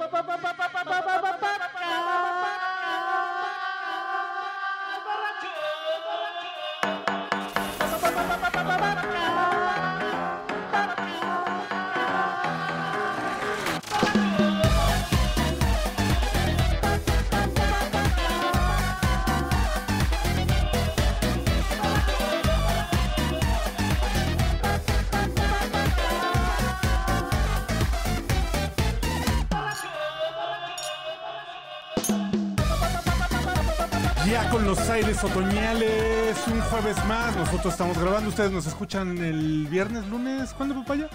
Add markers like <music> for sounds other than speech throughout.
Ya aires otoñales, un jueves más, nosotros estamos grabando, ustedes nos escuchan el viernes, lunes, ¿cuándo papaya?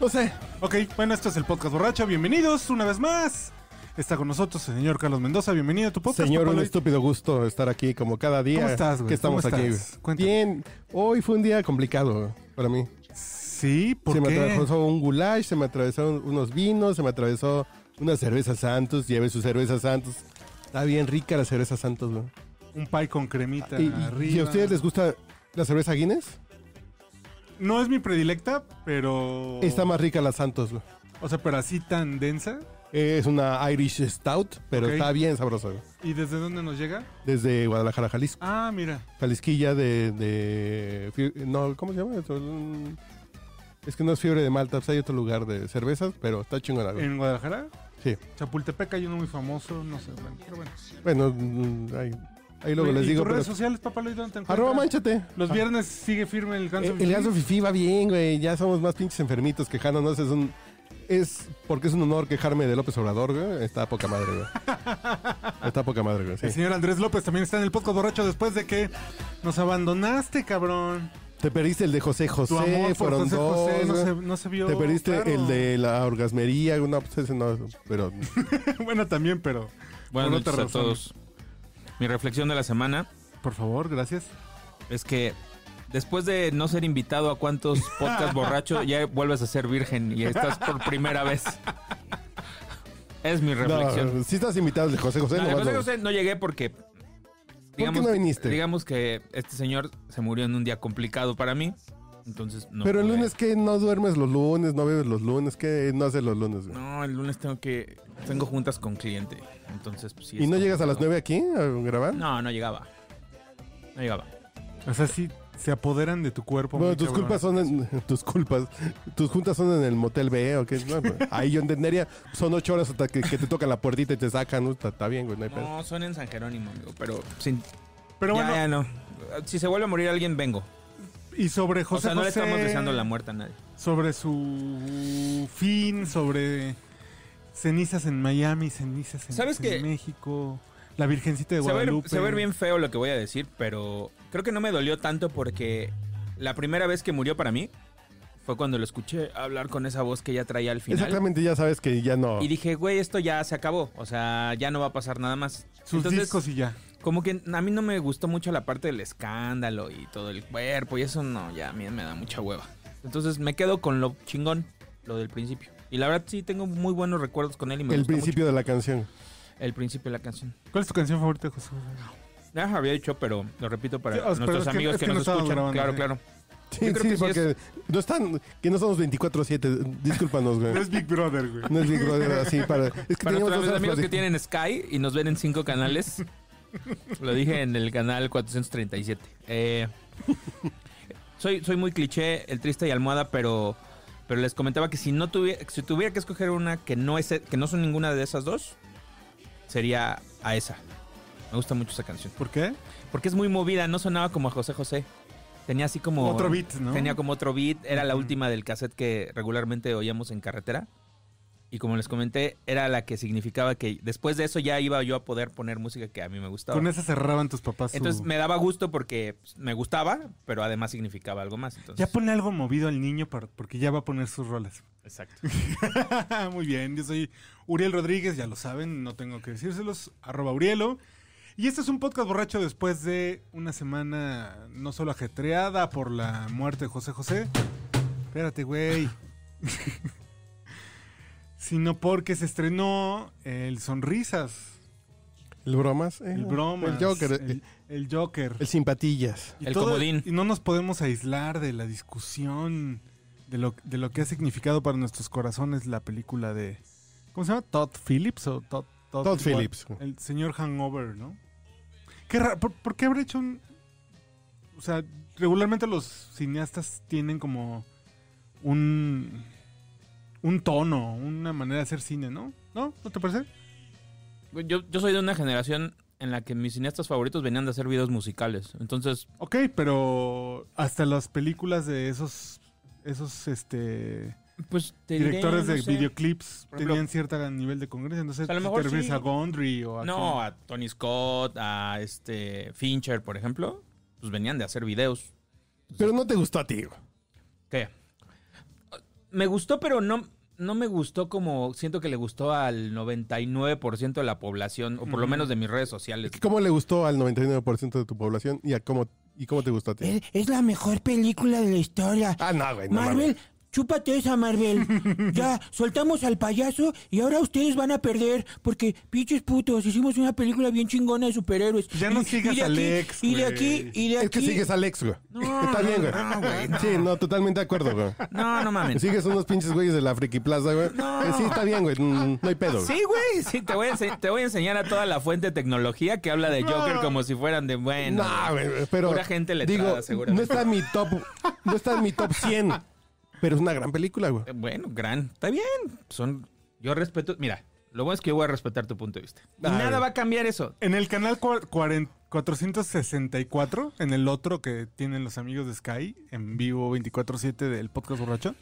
No sé. Ok, bueno, esto es el podcast borracho, bienvenidos una vez más. Está con nosotros el señor Carlos Mendoza, bienvenido a tu podcast. Señor, un estúpido gusto estar aquí como cada día. ¿Cómo estás, güey? Que estamos ¿Cómo aquí. estás? Cuéntame. Bien. Hoy fue un día complicado para mí. Sí, ¿por se me atravesó un goulash, se me atravesaron unos vinos, se me atravesó una cerveza Santos. Lleve su cerveza Santos. Está bien rica la cerveza Santos, güey. Un pie con cremita ¿Y, arriba. y a ustedes les gusta la cerveza Guinness? No es mi predilecta, pero... Está más rica la Santos, güey. O sea, pero así tan densa. Es una Irish Stout, pero está bien sabrosa. güey. ¿Y desde dónde nos llega? Desde Guadalajara, Jalisco. Ah, mira. Jalisquilla de, no, ¿cómo se llama? Es que no es fiebre de Malta, pues hay otro lugar de cervezas, pero está chingona. ¿En Guadalajara? Sí. Chapultepec hay uno muy famoso, no sé, bueno, pero bueno. Bueno, mm, ahí, luego Oye, les ¿y digo. tus pero- redes sociales, papá, ¿dónde te encuentras? Arroba manchate. Los Ah, viernes sigue firme el ganso. eh, El ganso fifí va bien, güey. Ya somos más pinches enfermitos quejándonos. Es un. Es porque es un honor quejarme de López Obrador, güey. Está poca madre, güey. Está poca madre, güey. sí. El señor Andrés López también está en el podcast borracho después de que nos abandonaste, cabrón. Te perdiste el de José José, Tu amor fueron José dos. José no se, no se vio. Te perdiste claro. el de la orgasmería, no, pues ese no, pero <laughs> bueno, también, pero. Buenas noches otra a razón. todos. Mi reflexión de la semana Por favor, gracias. es que después de no ser invitado a cuántos <laughs> podcasts borracho, ya vuelves a ser virgen y estás por primera vez. Es mi reflexión. no, si estás invitado José José, No, no José José no llegué porque. qué no viniste? Digamos que este señor se murió en un día complicado para mí. Entonces no. pero el lunes que no duermes los lunes, no bebes los lunes, que no haces los lunes, güey? No, el lunes tengo que. Tengo juntas con cliente. Entonces, pues sí. ¿Y no llegas a las. 9 aquí a grabar? No, no llegaba. No llegaba. O sea, sí se apoderan de tu cuerpo. Bueno, tus cabrón. culpas son en, <laughs> tus culpas. Tus juntas son en el motel B o qué. No, pues, ahí yo entendería. Son ocho horas hasta que, que te tocan la puertita y te sacan. ¿no? Está, está bien, güey. No hay. No, son en San Jerónimo, amigo. Pero sin. Pero ya, bueno, ya no. Si se vuelve a morir alguien, vengo. Y sobre José o sea, no le estamos deseando la muerte a nadie. Sobre su fin, sobre cenizas en Miami, cenizas en, ¿Sabes en qué? México, la Virgencita de Guadalupe. se va a ver bien feo lo que voy a decir, pero creo que no me dolió tanto porque la primera vez que murió para mí fue cuando lo escuché hablar con esa voz que ya traía al final. Exactamente, ya sabes que ya no. Y dije, güey, esto ya se acabó. O sea, ya no va a pasar nada más. Sus Entonces, discos y ya. Como que a mí no me gustó mucho la parte del escándalo y todo el cuerpo y eso no, ya a mí me da mucha hueva. Entonces me quedo con lo chingón, lo del principio. Y la verdad sí tengo muy buenos recuerdos con él y me el gusta principio de la canción. el principio de la canción. ¿Cuál es tu canción favorita José? Ya había dicho, pero lo repito para Sí, nuestros amigos es que, que no nos escuchan. grabando, claro, ¿eh? claro. Sí, Yo creo sí, que sí porque no están, que no somos 24-7. Discúlpanos, güey. No es Big Brother, güey. No es Big Brother así para. Es que Para nuestros amigos que tienen Sky y nos ven en cinco canales, <laughs> lo dije en el canal 437. Eh, soy, soy muy cliché, el triste y almohada, pero, pero les comentaba que si no tuviera, si tuviera que escoger una que no es, que no son ninguna de esas dos, sería a esa. Me gusta mucho esa canción. ¿Por qué? Porque es muy movida, no sonaba como a José José. Tenía así como... Otro beat, ¿no? Tenía como otro beat. Era la última del cassette que regularmente oíamos en carretera. Y como les comenté, era la que significaba que después de eso ya iba yo a poder poner música que a mí me gustaba. Con esa cerraban tus papás. su- Entonces me daba gusto porque pues, me gustaba, pero además significaba algo más. Entonces, Ya pone algo movido al niño para- porque ya va a poner sus rolas. Exacto. <laughs> Muy bien, yo soy Uriel Rodríguez, ya lo saben, no tengo que decírselos, arroba Urielo. Y este es un podcast borracho después de una semana no solo ajetreada por la muerte de José José. Espérate, güey. <laughs> Sino porque se estrenó el Sonrisas, El bromas. eh, el Bromas, El Joker. el, El, el Joker. el simpatillas. Y El comodín. Y no nos podemos aislar de la discusión de lo, de lo que ha significado para nuestros corazones la película de... ¿Cómo se llama? Todd Phillips o Todd... Todd Phillips. El señor Hangover, ¿no? Qué raro. ¿Por, por qué habrá hecho un...? O sea, regularmente los cineastas tienen como un... Un tono, una manera de hacer cine, ¿no? ¿No? ¿No te parece? Yo, yo soy de una generación en la que mis cineastas favoritos venían de hacer videos musicales. Entonces, Ok, pero hasta las películas de esos... Esos, este... pues te diré, directores no de sé. videoclips ejemplo- tenían cierto nivel de congreso. Entonces, A lo si mejor te refieres sí. a Gondry o a... No, a Tony Scott, a este Fincher, por ejemplo, pues venían de hacer videos. Pero no te gustó a ti. ¿Qué? Me gustó, pero no, no me gustó como siento que le gustó al 99% de la población, o por lo menos de mis redes sociales. ¿Cómo le gustó al 99% de tu población y a cómo, y cómo te gustó a ti? Es, es la mejor película de la historia. Ah, no, güey. No, Marvel. Chúpate esa, Marvel. <laughs> ya, soltamos al payaso y ahora ustedes van a perder porque, pinches putos, hicimos una película bien chingona de superhéroes. Ya no Y- sigas y de a aquí- Alex, Y de aquí, y de Es aquí. que sigues a Alex, güey. No, <laughs> Está bien, güey. no, güey, no. Sí, no, totalmente de acuerdo, güey. No, no mames. Sigues unos pinches güeyes de la Friki Plaza, güey. Eh, Sí, está bien, güey. No hay pedo. güey. Sí, güey, sí, te voy, a ense- te voy a enseñar a toda la fuente de tecnología que habla de Joker No. como si fueran de bueno. No, güey, pero. Pura gente letrada, digo, seguramente. no está en mi top. No está en mi top 100. <laughs> Pero es una gran película, güey. Eh, Bueno, gran. Está bien. Son. Yo respeto. Mira, lo bueno es que yo voy a respetar tu punto de vista. Y Ah, nada güey. va a cambiar eso. En el canal cua- cuaren- 464, en el otro que tienen los amigos de Sky, en vivo 24-7 del podcast borracho,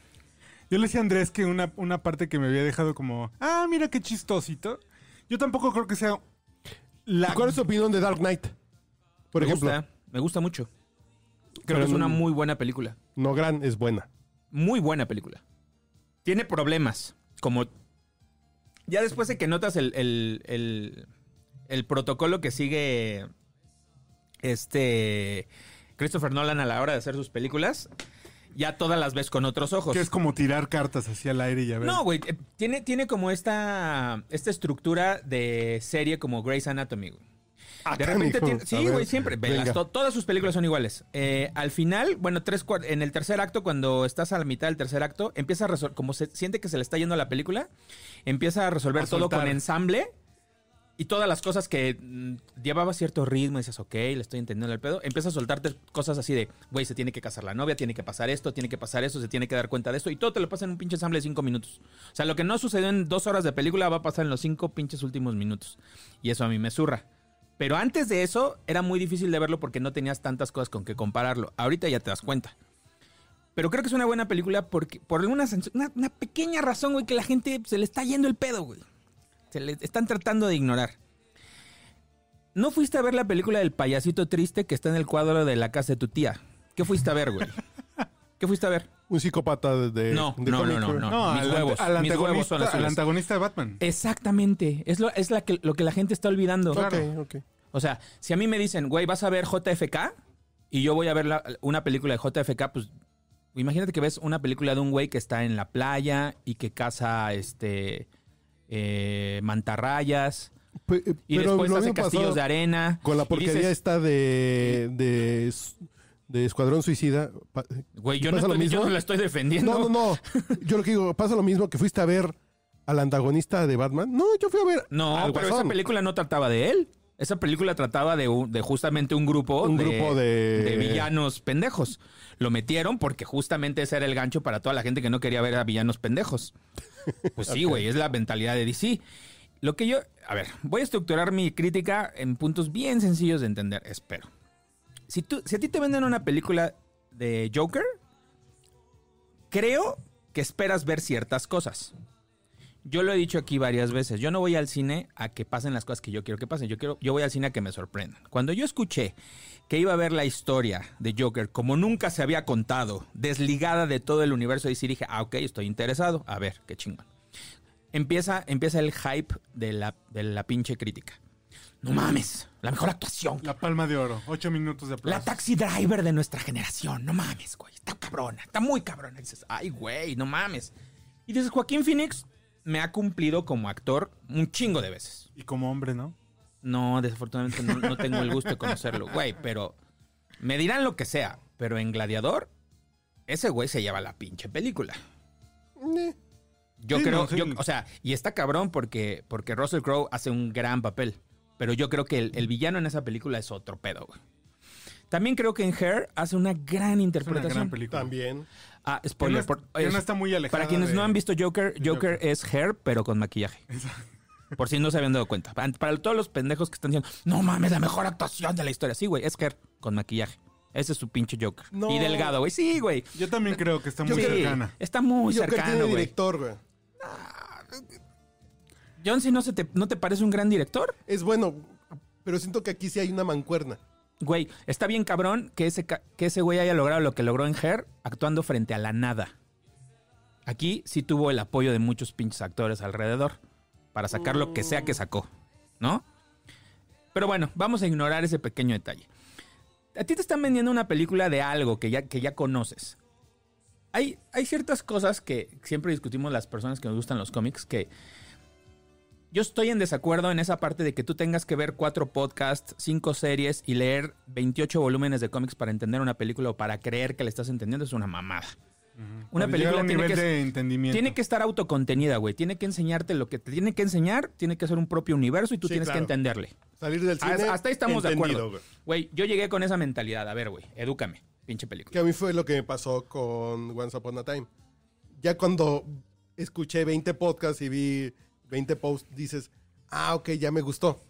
yo le decía a Andrés que una, una parte que me había dejado como, ah, mira qué chistosito. Yo tampoco creo que sea la... ¿Cuál es tu opinión de Dark Knight? Por me ejemplo, gusta, me gusta mucho. Creo Pero que es una muy buena película. no gran, es buena. Muy buena película. Tiene problemas. Como. Ya después de que notas el, el, el- el protocolo que sigue. Este. Christopher Nolan a la hora de hacer sus películas. Ya todas las ves con otros ojos. Que es como tirar cartas hacia el aire y a ver. No, güey. eh, Tiene, tiene como esta, esta estructura de serie como Grey's Anatomy, güey. Ah, De repente tiene- A Sí, güey, siempre. velas, venga. to- todas sus películas son iguales. Eh, al final, bueno, tres en el tercer acto, cuando estás a la mitad del tercer acto, empieza a resolver, como se siente que se le está yendo la película, empieza a resolver A todo soltar. con ensamble y todas las cosas que mm, llevaba cierto ritmo, y dices, ok, le estoy entendiendo el pedo, empieza a soltarte cosas así de, güey, se tiene que casar la novia, tiene que pasar esto, tiene que pasar eso, se tiene que dar cuenta de esto, y todo te lo pasa en un pinche ensamble de cinco minutos. O sea, lo que no sucedió en dos horas de película va a pasar en los cinco pinches últimos minutos. Y eso a mí me zurra. Pero antes de eso era muy difícil de verlo porque no tenías tantas cosas con que compararlo. Ahorita ya te das cuenta. Pero creo que es una buena película porque por alguna una, una pequeña razón, güey, que la gente se le está yendo el pedo, güey. Se le están tratando de ignorar. ¿No fuiste a ver la película del payasito triste que está en el cuadro de la casa de tu tía? ¿Qué fuiste a ver, güey? ¿Qué fuiste a ver? Un psicópata de. de- No, de no, cómic, no, no, no. No, mis al, huevos, al mis huevos son antagonista, al antagonista de Batman. Exactamente. Es lo, es la que, lo que la gente está olvidando. Ok, ok. O sea, si a mí me dicen, güey, vas a ver JFK y yo voy a ver la- una película de JFK, pues imagínate que ves una película de un güey que está en la playa y que caza este eh, mantarrayas Pe- eh, y pero después hace castillos de arena. Con la porquería dices, esta de, de. De Escuadrón Suicida. Güey, yo no, la estoy defendiendo. No, no, no. <laughs> Yo lo que digo, pasa lo mismo que fuiste a ver al antagonista de Batman. No, yo fui a ver. No, al pero esa película no trataba de él. Esa película trataba de, un- de justamente un grupo, Un de, grupo de- de villanos pendejos. Lo metieron porque justamente ese era el gancho para toda la gente que no quería ver a villanos pendejos. <laughs> Pues sí, güey, es la mentalidad de DC. Lo que yo, a ver, voy a estructurar mi crítica en puntos bien sencillos de entender, espero. Si, tú, si a ti te venden una película de Joker, creo que esperas ver ciertas cosas. Yo lo he dicho aquí varias veces. Yo no voy al cine a que pasen las cosas que yo quiero que pasen. Yo quiero, yo voy al cine a que me sorprendan. Cuando yo escuché que iba a ver la historia de Joker como nunca se había contado, desligada de todo el universo de DC, dije, ah, ok, estoy interesado. A ver, qué chingón. Empieza, empieza el hype de la, de la pinche crítica. No mames, la mejor actuación. La palma de oro. Ocho minutos de aplausos. La taxi driver de nuestra generación. No mames, güey. Está cabrona. Está muy cabrona. Y dices, ay, güey, no mames. Y dices, Joaquín Phoenix me ha cumplido como actor un chingo de veces. Y como hombre, ¿no? No, desafortunadamente no, no tengo el gusto de conocerlo, güey. Pero me dirán lo que sea. Pero en Gladiador, ese güey se lleva la pinche película. Eh, Yo Sí, creo, no, sí. yo- o sea, y está cabrón porque, porque Russell Crowe hace un gran papel. Pero yo creo que el, el villano en esa película es otro pedo, güey. También creo que en Hair hace una gran Es una interpretación. gran película. También. Ah, spoiler. es- por- es- está muy alejada para quienes de- no han visto Joker, Joker, Joker. es Hair, pero con maquillaje. Por si no se habían dado cuenta. Para, para todos los pendejos que están diciendo, no mames, la mejor actuación de la historia. Sí, güey, es Hair con maquillaje. Ese es su pinche Joker. No. Y delgado, güey. Sí, güey. Yo también creo que está muy Sí, cercana. Está muy Joker cercano, güey. director, güey. John, si no, se te, ¿no te parece un gran director? Es bueno, pero siento que aquí sí hay una mancuerna. Güey, está bien cabrón que ese, que ese güey haya logrado lo que logró en Her actuando frente a la nada. Aquí sí tuvo el apoyo de muchos pinches actores alrededor para sacar lo que sea que sacó, ¿no? Pero bueno, vamos a ignorar ese pequeño detalle. A ti te están vendiendo una película de algo que ya, que ya conoces. Hay, hay ciertas cosas que siempre discutimos las personas que nos gustan los cómics que yo estoy en desacuerdo en esa parte de que tú tengas que ver cuatro podcasts, cinco series y leer 28 volúmenes de cómics para entender una película o para creer que le estás entendiendo. Es una mamada. Una Para película un tiene nivel que, de entendimiento. tiene que estar autocontenida, güey. Tiene que enseñarte lo que te tiene que enseñar, tiene que ser un propio universo y tú Sí, tienes claro. que entenderle. Salir del cine. Hasta, hasta ahí estamos de acuerdo. güey. Güey, yo llegué con esa mentalidad. A ver, güey, edúcame, pinche película. Que a mí fue lo que me pasó con Once Upon a Time. Ya cuando escuché 20 podcasts y vi 20 posts, dices, ah, ok, ya me gustó.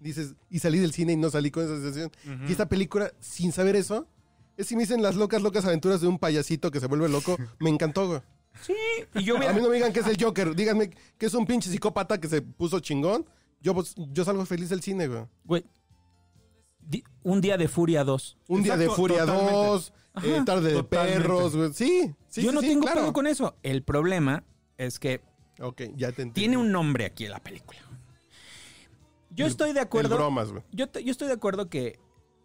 Dices, y salí del cine y no salí con esa sensación. Y esta película, sin saber eso, es si me dicen las locas, locas aventuras de un payasito que se vuelve loco, <laughs> me encantó, güey. Sí, y yo A hubiera... mí no me digan que es el Joker, díganme que es un pinche psicópata que se puso chingón. Yo, pues, yo salgo feliz del cine, güey. Güey, di- un día de Furia 2. Un día de Furia totalmente. 2, eh, tarde de Totalmente. perros, güey. Sí, sí, yo sí, no sí, tengo claro. pedo con eso. El problema es que Ok, ya te entendí. tiene un nombre aquí en la película. Yo estoy de acuerdo. bromas, güey. Yo, yo estoy de acuerdo que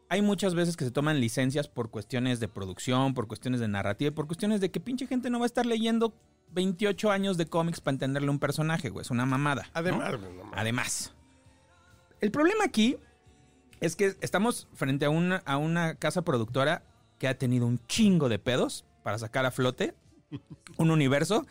hay muchas veces que se toman licencias por cuestiones de producción, por cuestiones de narrativa, y por cuestiones de que pinche gente no va a estar leyendo 28 años de cómics para entenderle un personaje, güey. Es una mamada. Además, güey, no. Además. El problema aquí es que estamos frente a una, a una casa productora que ha tenido un chingo de pedos para sacar a flote un universo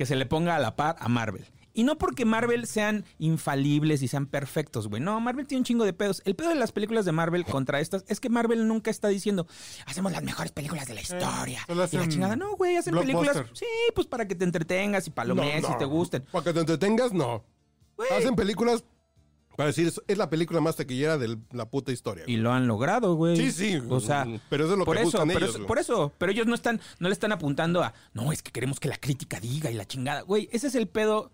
que se le ponga a la par a Marvel. Y no porque Marvel sean infalibles y sean perfectos, güey. No, Marvel tiene un chingo de pedos. El pedo de las películas de Marvel contra estas es que Marvel nunca está diciendo, hacemos las mejores películas de la historia. solo y la chingada. No, güey, hacen películas. Sí, pues para que te entretengas y palomees No, no. y te gusten. Para que te entretengas, no. Hacen películas para decir, es, la película más taquillera de la puta historia. Y güey. lo han logrado, güey. Sí, sí. O sea, pero eso es lo por que eso, pero ellos. eso- por eso, pero ellos no están, no le están apuntando a, no, es que queremos que la crítica diga y la chingada, güey. Ese es el pedo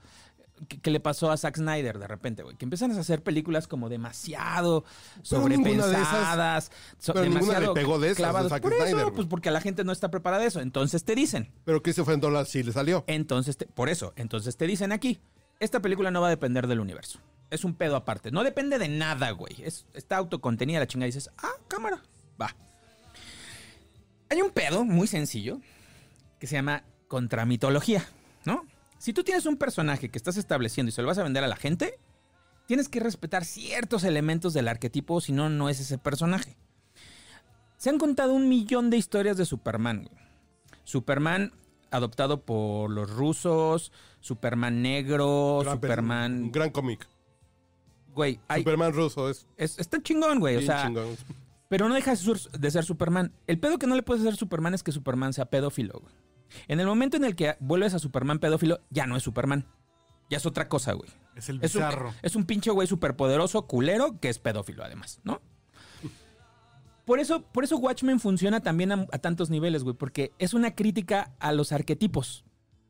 que, que le pasó a Zack Snyder de repente, güey, que empiezan a hacer películas como demasiado sobrepensadas, so- pero demasiado le pegó de esas de clavadas. Zack Por eso, Snyder, pues porque la gente no está preparada de eso. Entonces te dicen, Pero Christopher Nolan sí le salió. entonces, te- por eso, entonces te dicen aquí, esta película no va a depender del universo. Es un pedo aparte. No depende de nada, güey. Es, está autocontenida la chingada y dices, ah, cámara, va. Hay un pedo muy sencillo que se llama contramitología, ¿no? Si tú tienes un personaje que estás estableciendo y se lo vas a vender a la gente, tienes que respetar ciertos elementos del arquetipo, si no, no es ese personaje. Se han contado un millón de historias de Superman, güey. Superman adoptado por los rusos, Superman negro, Gran Superman... Un gran cómic. Güey, hay- Superman ruso es es- está chingón, güey. O sea, chingón. pero no deja de ser, Superman. El pedo que no le puedes hacer a Superman es que Superman sea pedófilo, güey. En el momento en el que vuelves a Superman pedófilo, ya no es Superman. Ya es otra cosa, güey. Es el Es un, bizarro. es un pinche güey superpoderoso, culero, que es pedófilo además, ¿no? Por eso, por eso Watchmen funciona también a, a tantos niveles, güey, porque es una crítica a los arquetipos.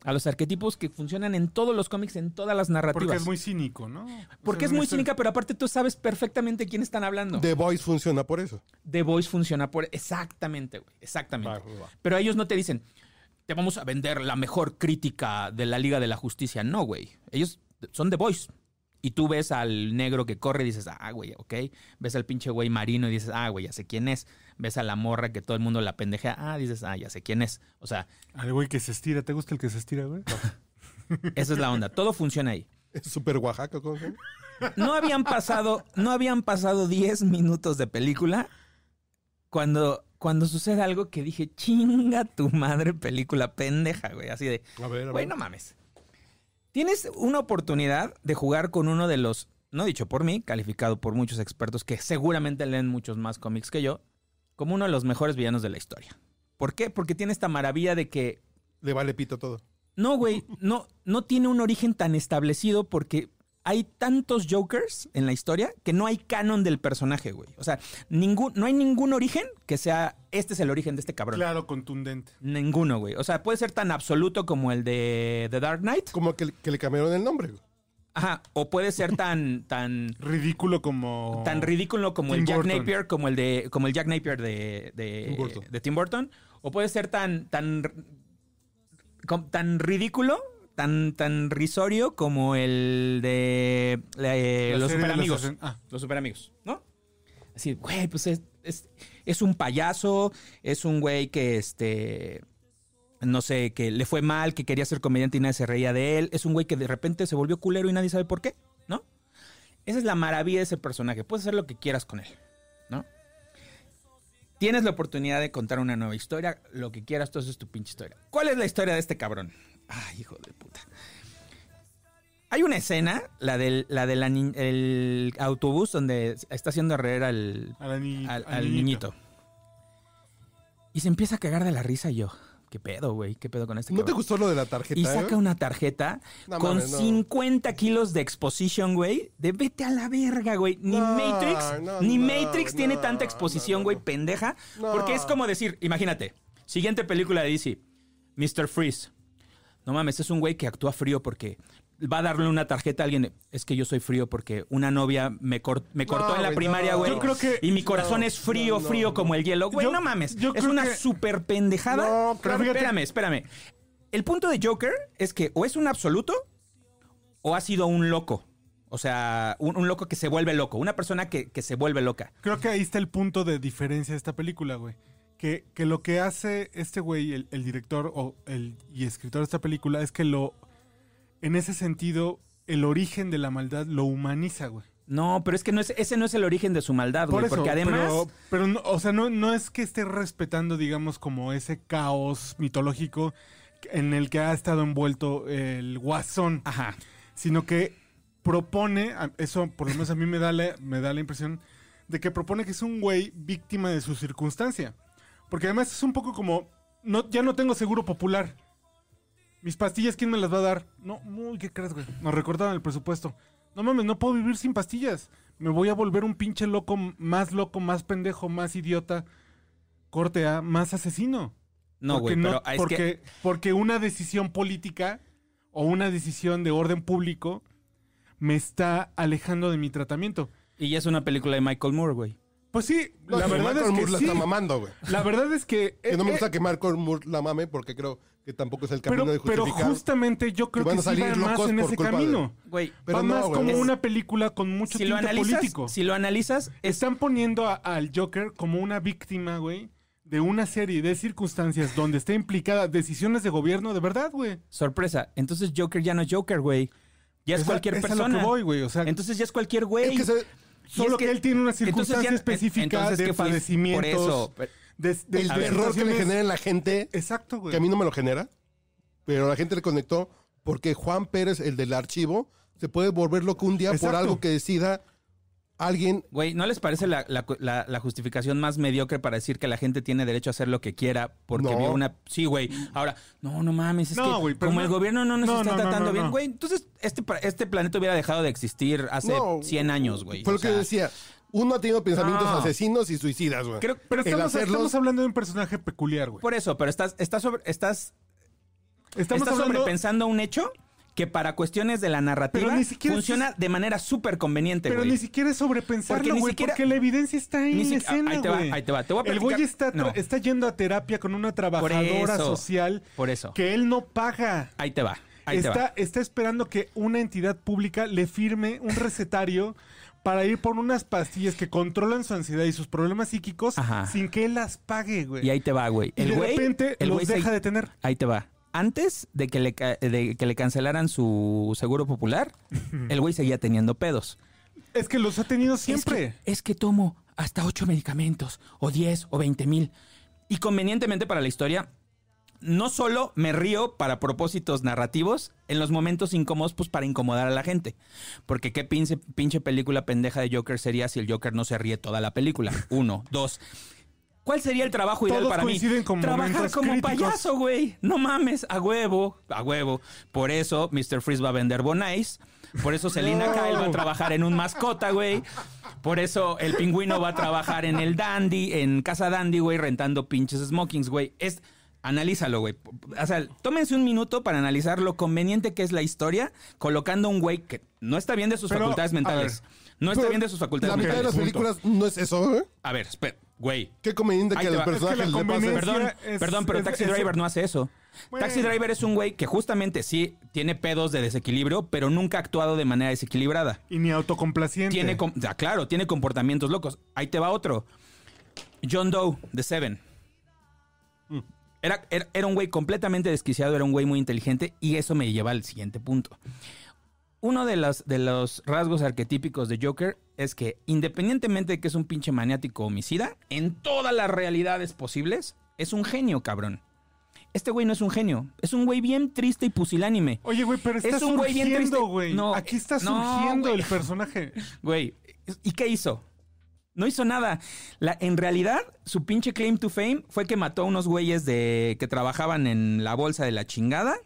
A los arquetipos que funcionan en todos los cómics, en todas las narrativas. Porque es muy cínico, ¿no? Porque O es muy cínica, pero aparte tú sabes perfectamente quién están hablando. The Voice funciona por eso. The Voice funciona por... Exactamente, güey. Exactamente. Va, va. Pero ellos no te dicen, te vamos a vender la mejor crítica de la Liga de la Justicia. No, güey. Ellos son The Voice. Y tú ves al negro que corre y dices, ah, güey, ok. Ves al pinche güey marino y dices, ah, güey, ya sé quién es. Ves a la morra que todo el mundo la pendejea, ah, dices, ah, ya sé quién es. O sea, Al güey que se estira. ¿Te gusta el que se estira, güey? esa es la onda. Todo funciona ahí. Es Super Oaxaca, ¿cómo? No habían pasado, no habían pasado 10 minutos de película cuando, cuando sucede algo que dije, chinga tu madre película pendeja, güey. Así de, A ver, a güey, ver. no mames. Tienes una oportunidad de jugar con uno de los, no dicho por mí, calificado por muchos expertos que seguramente leen muchos más cómics que yo, como uno de los mejores villanos de la historia. ¿Por qué? Porque tiene esta maravilla de que Le vale pito todo. no, güey, no, no tiene un origen tan establecido porque hay tantos Jokers en la historia que no hay canon del personaje, güey. O sea, ningún, no hay ningún origen que sea, este es el origen de este cabrón. Claro, contundente. Ninguno, güey. O sea, puede ser tan absoluto como el de The Dark Knight. Como que, que le cambiaron el nombre. güey. Ajá. O puede ser tan, <laughs> tan, Ridículo como. tan ridículo como Tim el Jack Burton. Napier, como el de, como el Jack Napier de, de, Tim Burton. de Tim Burton. O puede ser tan, tan, tan ridículo, tan, tan risorio como el de eh, los super amigos. ah. Los super amigos, ¿no? Así, güey, pues es, es, es un payaso, es un güey que este. No sé, que le fue mal, que quería ser comediante y nadie se reía de él. Es un güey que de repente se volvió culero y nadie sabe por qué, ¿no? Esa es la maravilla de ese personaje. Puedes hacer lo que quieras con él, ¿no? Tienes la oportunidad de contar una nueva historia, lo que quieras, todo eso es tu pinche historia. ¿Cuál es la historia de este cabrón? Ay, hijo de puta. Hay una escena, la del, la del ani- el autobús donde está haciendo reír al, ni- al, niñito. Y se empieza a cagar de la risa y yo. ¿Qué pedo, güey? ¿Qué pedo con este ¿No te gustó lo de la tarjeta? Y eh? saca una tarjeta No con mames, no. 50 kilos de exposición, güey. De vete a la verga, güey. Ni No, Matrix, ni Matrix tiene tanta exposición, güey, pendeja. Porque es como decir, imagínate, siguiente película de DC, Mr. Freeze. No mames, es un güey que actúa frío porque va a darle una tarjeta a alguien. Es que yo soy frío porque una novia me, cor- me cortó en la primaria, no. güey. Yo creo que- Y mi corazón no, es frío, frío no. como el hielo. Güey, no mames. yo Es una que- súper pendejada. No, pero Pero espérame, espérame. El punto de Joker es que o es un absoluto o ha sido un loco. O sea, un, un loco que se vuelve loco. Una persona que, que se vuelve loca. Creo que ahí está el punto de diferencia de esta película, güey. Que, que lo que hace este güey, el, el director o el, y escritor de esta película, es que lo. En ese sentido, el origen de la maldad lo humaniza, güey. No, pero es que no es, ese no es el origen de su maldad, Por güey. eso, Porque además. pero, pero no, o sea, no, no es que esté respetando, digamos, como ese caos mitológico en el que ha estado envuelto el guasón, Ajá. sino que propone, eso por lo menos a mí me da la, me da la impresión de que propone que es un güey víctima de su circunstancia. Porque además es un poco como, no, ya no tengo seguro popular. Mis pastillas, ¿quién me las va a dar? No, muy, ¿qué crees, güey? Nos recortaron el presupuesto. No mames, no puedo vivir sin pastillas. Me voy a volver un pinche loco, más loco, más pendejo, más idiota. Corte A, más asesino. No, güey, pero es porque, que. porque una decisión política o una decisión de orden público me está alejando de mi tratamiento. Y ya es una película de Michael Moore, güey. Pues sí, No, la verdad Michael es que Moore la sí. está mamando, güey. La verdad es que... Que no me eh, gusta eh, que Michael Moore la mame porque creo que tampoco es el camino pero, de pero justificar. justamente yo creo que van sí va más en ese de- camino. Güey, Pero va no, más güey, como es- una película con mucho si lo tinte analizas, político. si lo analizas, es Están poniendo a- al Joker como una víctima, güey, de una serie de circunstancias donde está implicada decisiones de gobierno de verdad, güey. sorpresa. Entonces Joker ya no es Joker, güey. Ya es cualquier es a persona. lo que voy, güey. O sea, Entonces ya es cualquier güey. Es que se- solo es que, él tiene una circunstancia ya- específica entonces, de padecimientos. Por eso. pero- de- de- el terror que le genera en la gente, Exacto, güey. que a mí no me lo genera, pero la gente le conectó porque Juan Pérez, el del archivo, se puede volver loco un día por algo que decida alguien. Güey, ¿no les parece la, la- la- la justificación más mediocre para decir que la gente tiene derecho a hacer lo que quiera porque No. vio una... Sí, güey. Ahora, no, no mames, es No, que como no- el gobierno no nos no, está tratando no, bien, no. güey, entonces este, este planeta hubiera dejado de existir hace No, 100 años, güey. Fue lo que sea, decía. Uno ha tenido pensamientos No. asesinos y suicidas, güey. Pero estamos, hacerlos- estamos hablando de un personaje peculiar, güey. Por eso, pero estás, estás, sobre, estás, Estamos estás hablando... sobrepensando un hecho que para cuestiones de la narrativa funciona es- de manera súper conveniente, Pero ni siquiera es sobrepensarlo, Porque güey, siquiera- porque la evidencia está ahí en escena, ahí te va, ahí te va. Te voy a El güey está, no. está yendo a terapia con una trabajadora eso. social Por eso. que él no paga. Ahí te va. Ahí te va. Está, está esperando que una entidad pública le firme un recetario para ir por unas pastillas que controlan su ansiedad y sus problemas psíquicos Ajá. sin que él las pague, güey. Y ahí te va, güey. Y de güey, repente el los se- deja de tener. Ahí te va. Antes de que le, de que le cancelaran su seguro popular, <laughs> el güey seguía teniendo pedos. Es que los ha tenido siempre. Es que, es que tomo hasta ocho medicamentos, o 10, o 20 mil. Y convenientemente para la historia, no solo me río para propósitos narrativos, en los momentos incómodos, pues para incomodar a la gente. Porque qué pinche, pinche película pendeja de Joker sería si el Joker no se ríe toda la película. Uno. Dos. ¿Cuál sería el trabajo ideal Todos para mí? con Trabajar como críticos. payaso, güey. No mames, a huevo, a huevo. Por eso Mr. Freeze va a vender Bonais. Por eso Selina No. Kyle va a trabajar en un mascota, güey. Por eso el pingüino va a trabajar en el Dandy, en Casa Dandy, güey, rentando pinches smokings, güey. Es, analízalo, güey. O sea, tómense un minuto para analizar lo conveniente que es la historia, colocando un güey que no está bien de sus Pero, facultades mentales. No está bien de sus facultades La mitad de mentales. las películas no es eso, ¿eh? A ver, espera, güey. Qué conveniente que va. personaje Es que le pase. Perdón, es- perdón, pero es- Taxi es- Driver no hace eso. Bueno. Taxi Driver es un güey que justamente sí tiene pedos de desequilibrio, pero nunca ha actuado de manera desequilibrada. Y ni autocomplaciente. Tiene, ah, claro, tiene comportamientos locos. Ahí te va otro. John Doe, de Seven. Era, era, era un güey completamente desquiciado, era un güey muy inteligente y eso me lleva al siguiente punto. Uno de los, de los rasgos arquetípicos de Joker es que independientemente de que es un pinche maniático homicida, en todas las realidades posibles, es un genio, cabrón. Este güey no es un genio, es un güey bien triste y pusilánime. Oye, güey, pero está Es un güey bien triste. surgiendo, güey. No, Aquí está surgiendo el personaje. <laughs> Güey, ¿y qué hizo? No hizo nada. La, en realidad, su pinche claim to fame fue que mató a unos güeyes de que trabajaban en la bolsa de la chingada.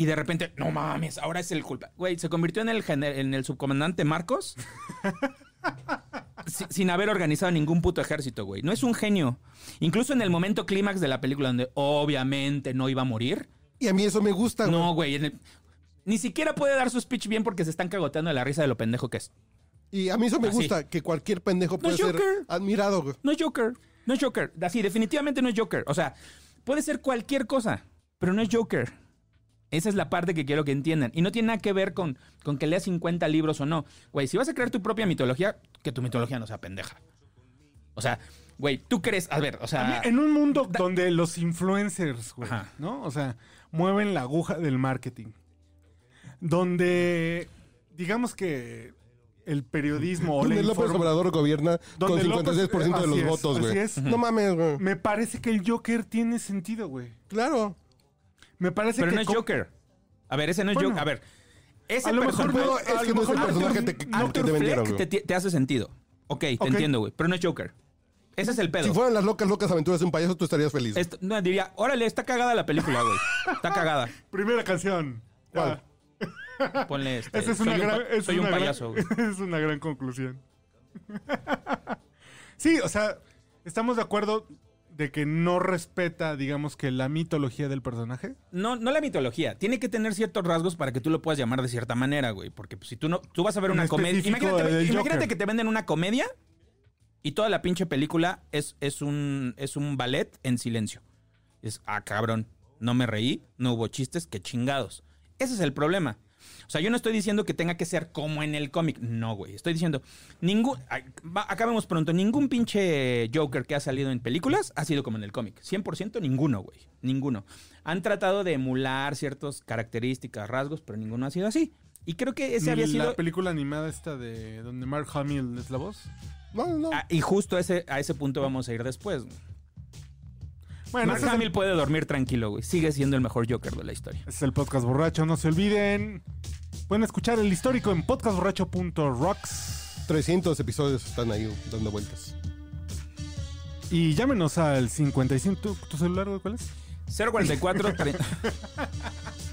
Y de repente, no mames, ahora es el culpa. Güey, se convirtió en el, gener- en el subcomandante Marcos. <laughs> si- sin haber organizado ningún puto ejército, güey. No es un genio. Incluso en el momento clímax de la película, donde obviamente no iba a morir. Y a mí eso me gusta, güey. No, güey. en el- ni siquiera puede dar su speech bien porque se están cagoteando de la risa de lo pendejo que es. Y a mí eso me Así. gusta, que cualquier pendejo puede es ser Joker. admirado, güey. No es Joker. No es Joker. Así, definitivamente no es Joker. O sea, puede ser cualquier cosa, pero no es Joker. Esa es la parte que quiero que entiendan. Y no tiene nada que ver con, con que leas 50 libros o no. Güey, si vas a crear tu propia mitología, que tu mitología no sea pendeja. O sea, güey, tú crees. A ver, o sea. en un mundo donde los influencers, güey, Ajá. ¿no? O sea, mueven la aguja del marketing. Donde, digamos que el periodismo o Donde López Obrador gobierna con Donde 56% de los votos, güey. No mames, güey. Me parece que el Joker tiene sentido, güey. Claro. Me parece pero que... no es Joker. A ver, ese no es Bueno. Joker. A ver. Ese A lo mejor personaje- Pero es que no es el personaje Arthur- te- Arthur te vendieron, Fleck te, te hace sentido. Ok, te Ok. entiendo, güey. Pero no es Joker. Ese es el pedo. Si fueran las locas, locas aventuras de un payaso, tú estarías feliz. No, diría, órale, está cagada la película, güey. Está cagada. <laughs> Primera canción. ¿Cuál? Ponle este. Esa es soy una un, gran, es soy un una payaso, güey. <laughs> es una gran conclusión. <laughs> sí, o sea, estamos de acuerdo de que no respeta, digamos que la mitología del personaje. No, no la mitología. Tiene que tener ciertos rasgos para que tú lo puedas llamar de cierta manera, güey. Porque pues, si tú no, tú vas a ver una comedia. Imagínate, imagínate que te venden una comedia y toda la pinche película es, es un es un ballet en silencio. Es, ah, cabrón, no me reí, no hubo chistes, qué chingados. Ese es el problema. O sea, yo no estoy diciendo que tenga que ser como en el cómic. No, güey. Estoy diciendo, ningún. ay, va- acabemos pronto. Ningún pinche Joker que ha salido en películas ha sido como en el cómic. 100% ninguno, güey. Ninguno. Han tratado de emular ciertas características, rasgos, pero ninguno ha sido así. Y creo que ese había la sido. película animada esta de donde Mark Hamill es la voz. No, no. Ah, y justo a ese, a ese punto vamos a ir después. Bueno, Mark el, Hamill puede dormir tranquilo, güey. Sigue siendo el mejor Joker de la historia. es el podcast borracho, no se olviden. Pueden escuchar el histórico en podcastborracho.rocks. 300 episodios están ahí dando vueltas. Y llámenos al 55. ¿Tu, tu celular, güey, cuál es? 044 tre- <laughs>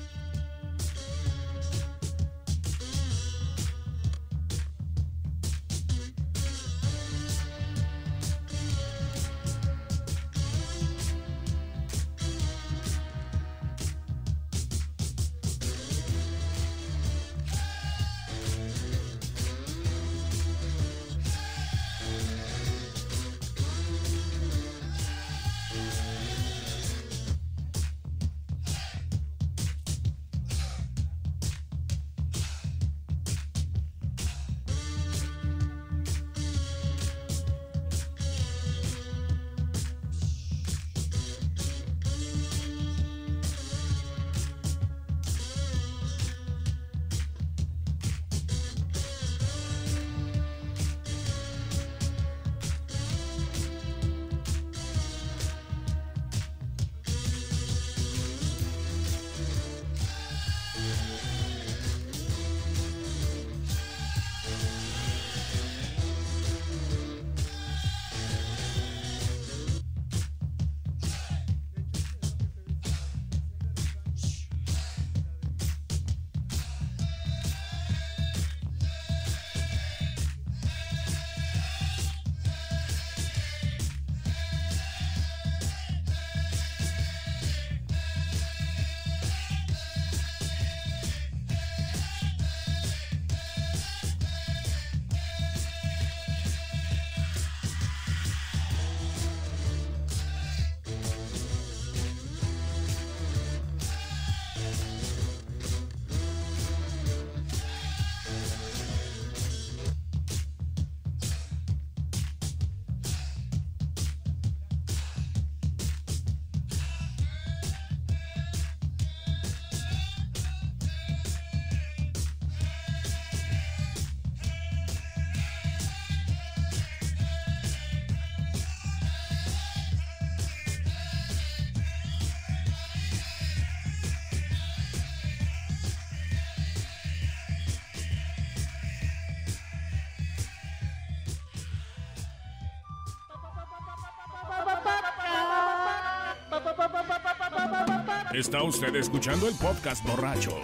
Está usted escuchando el podcast borracho.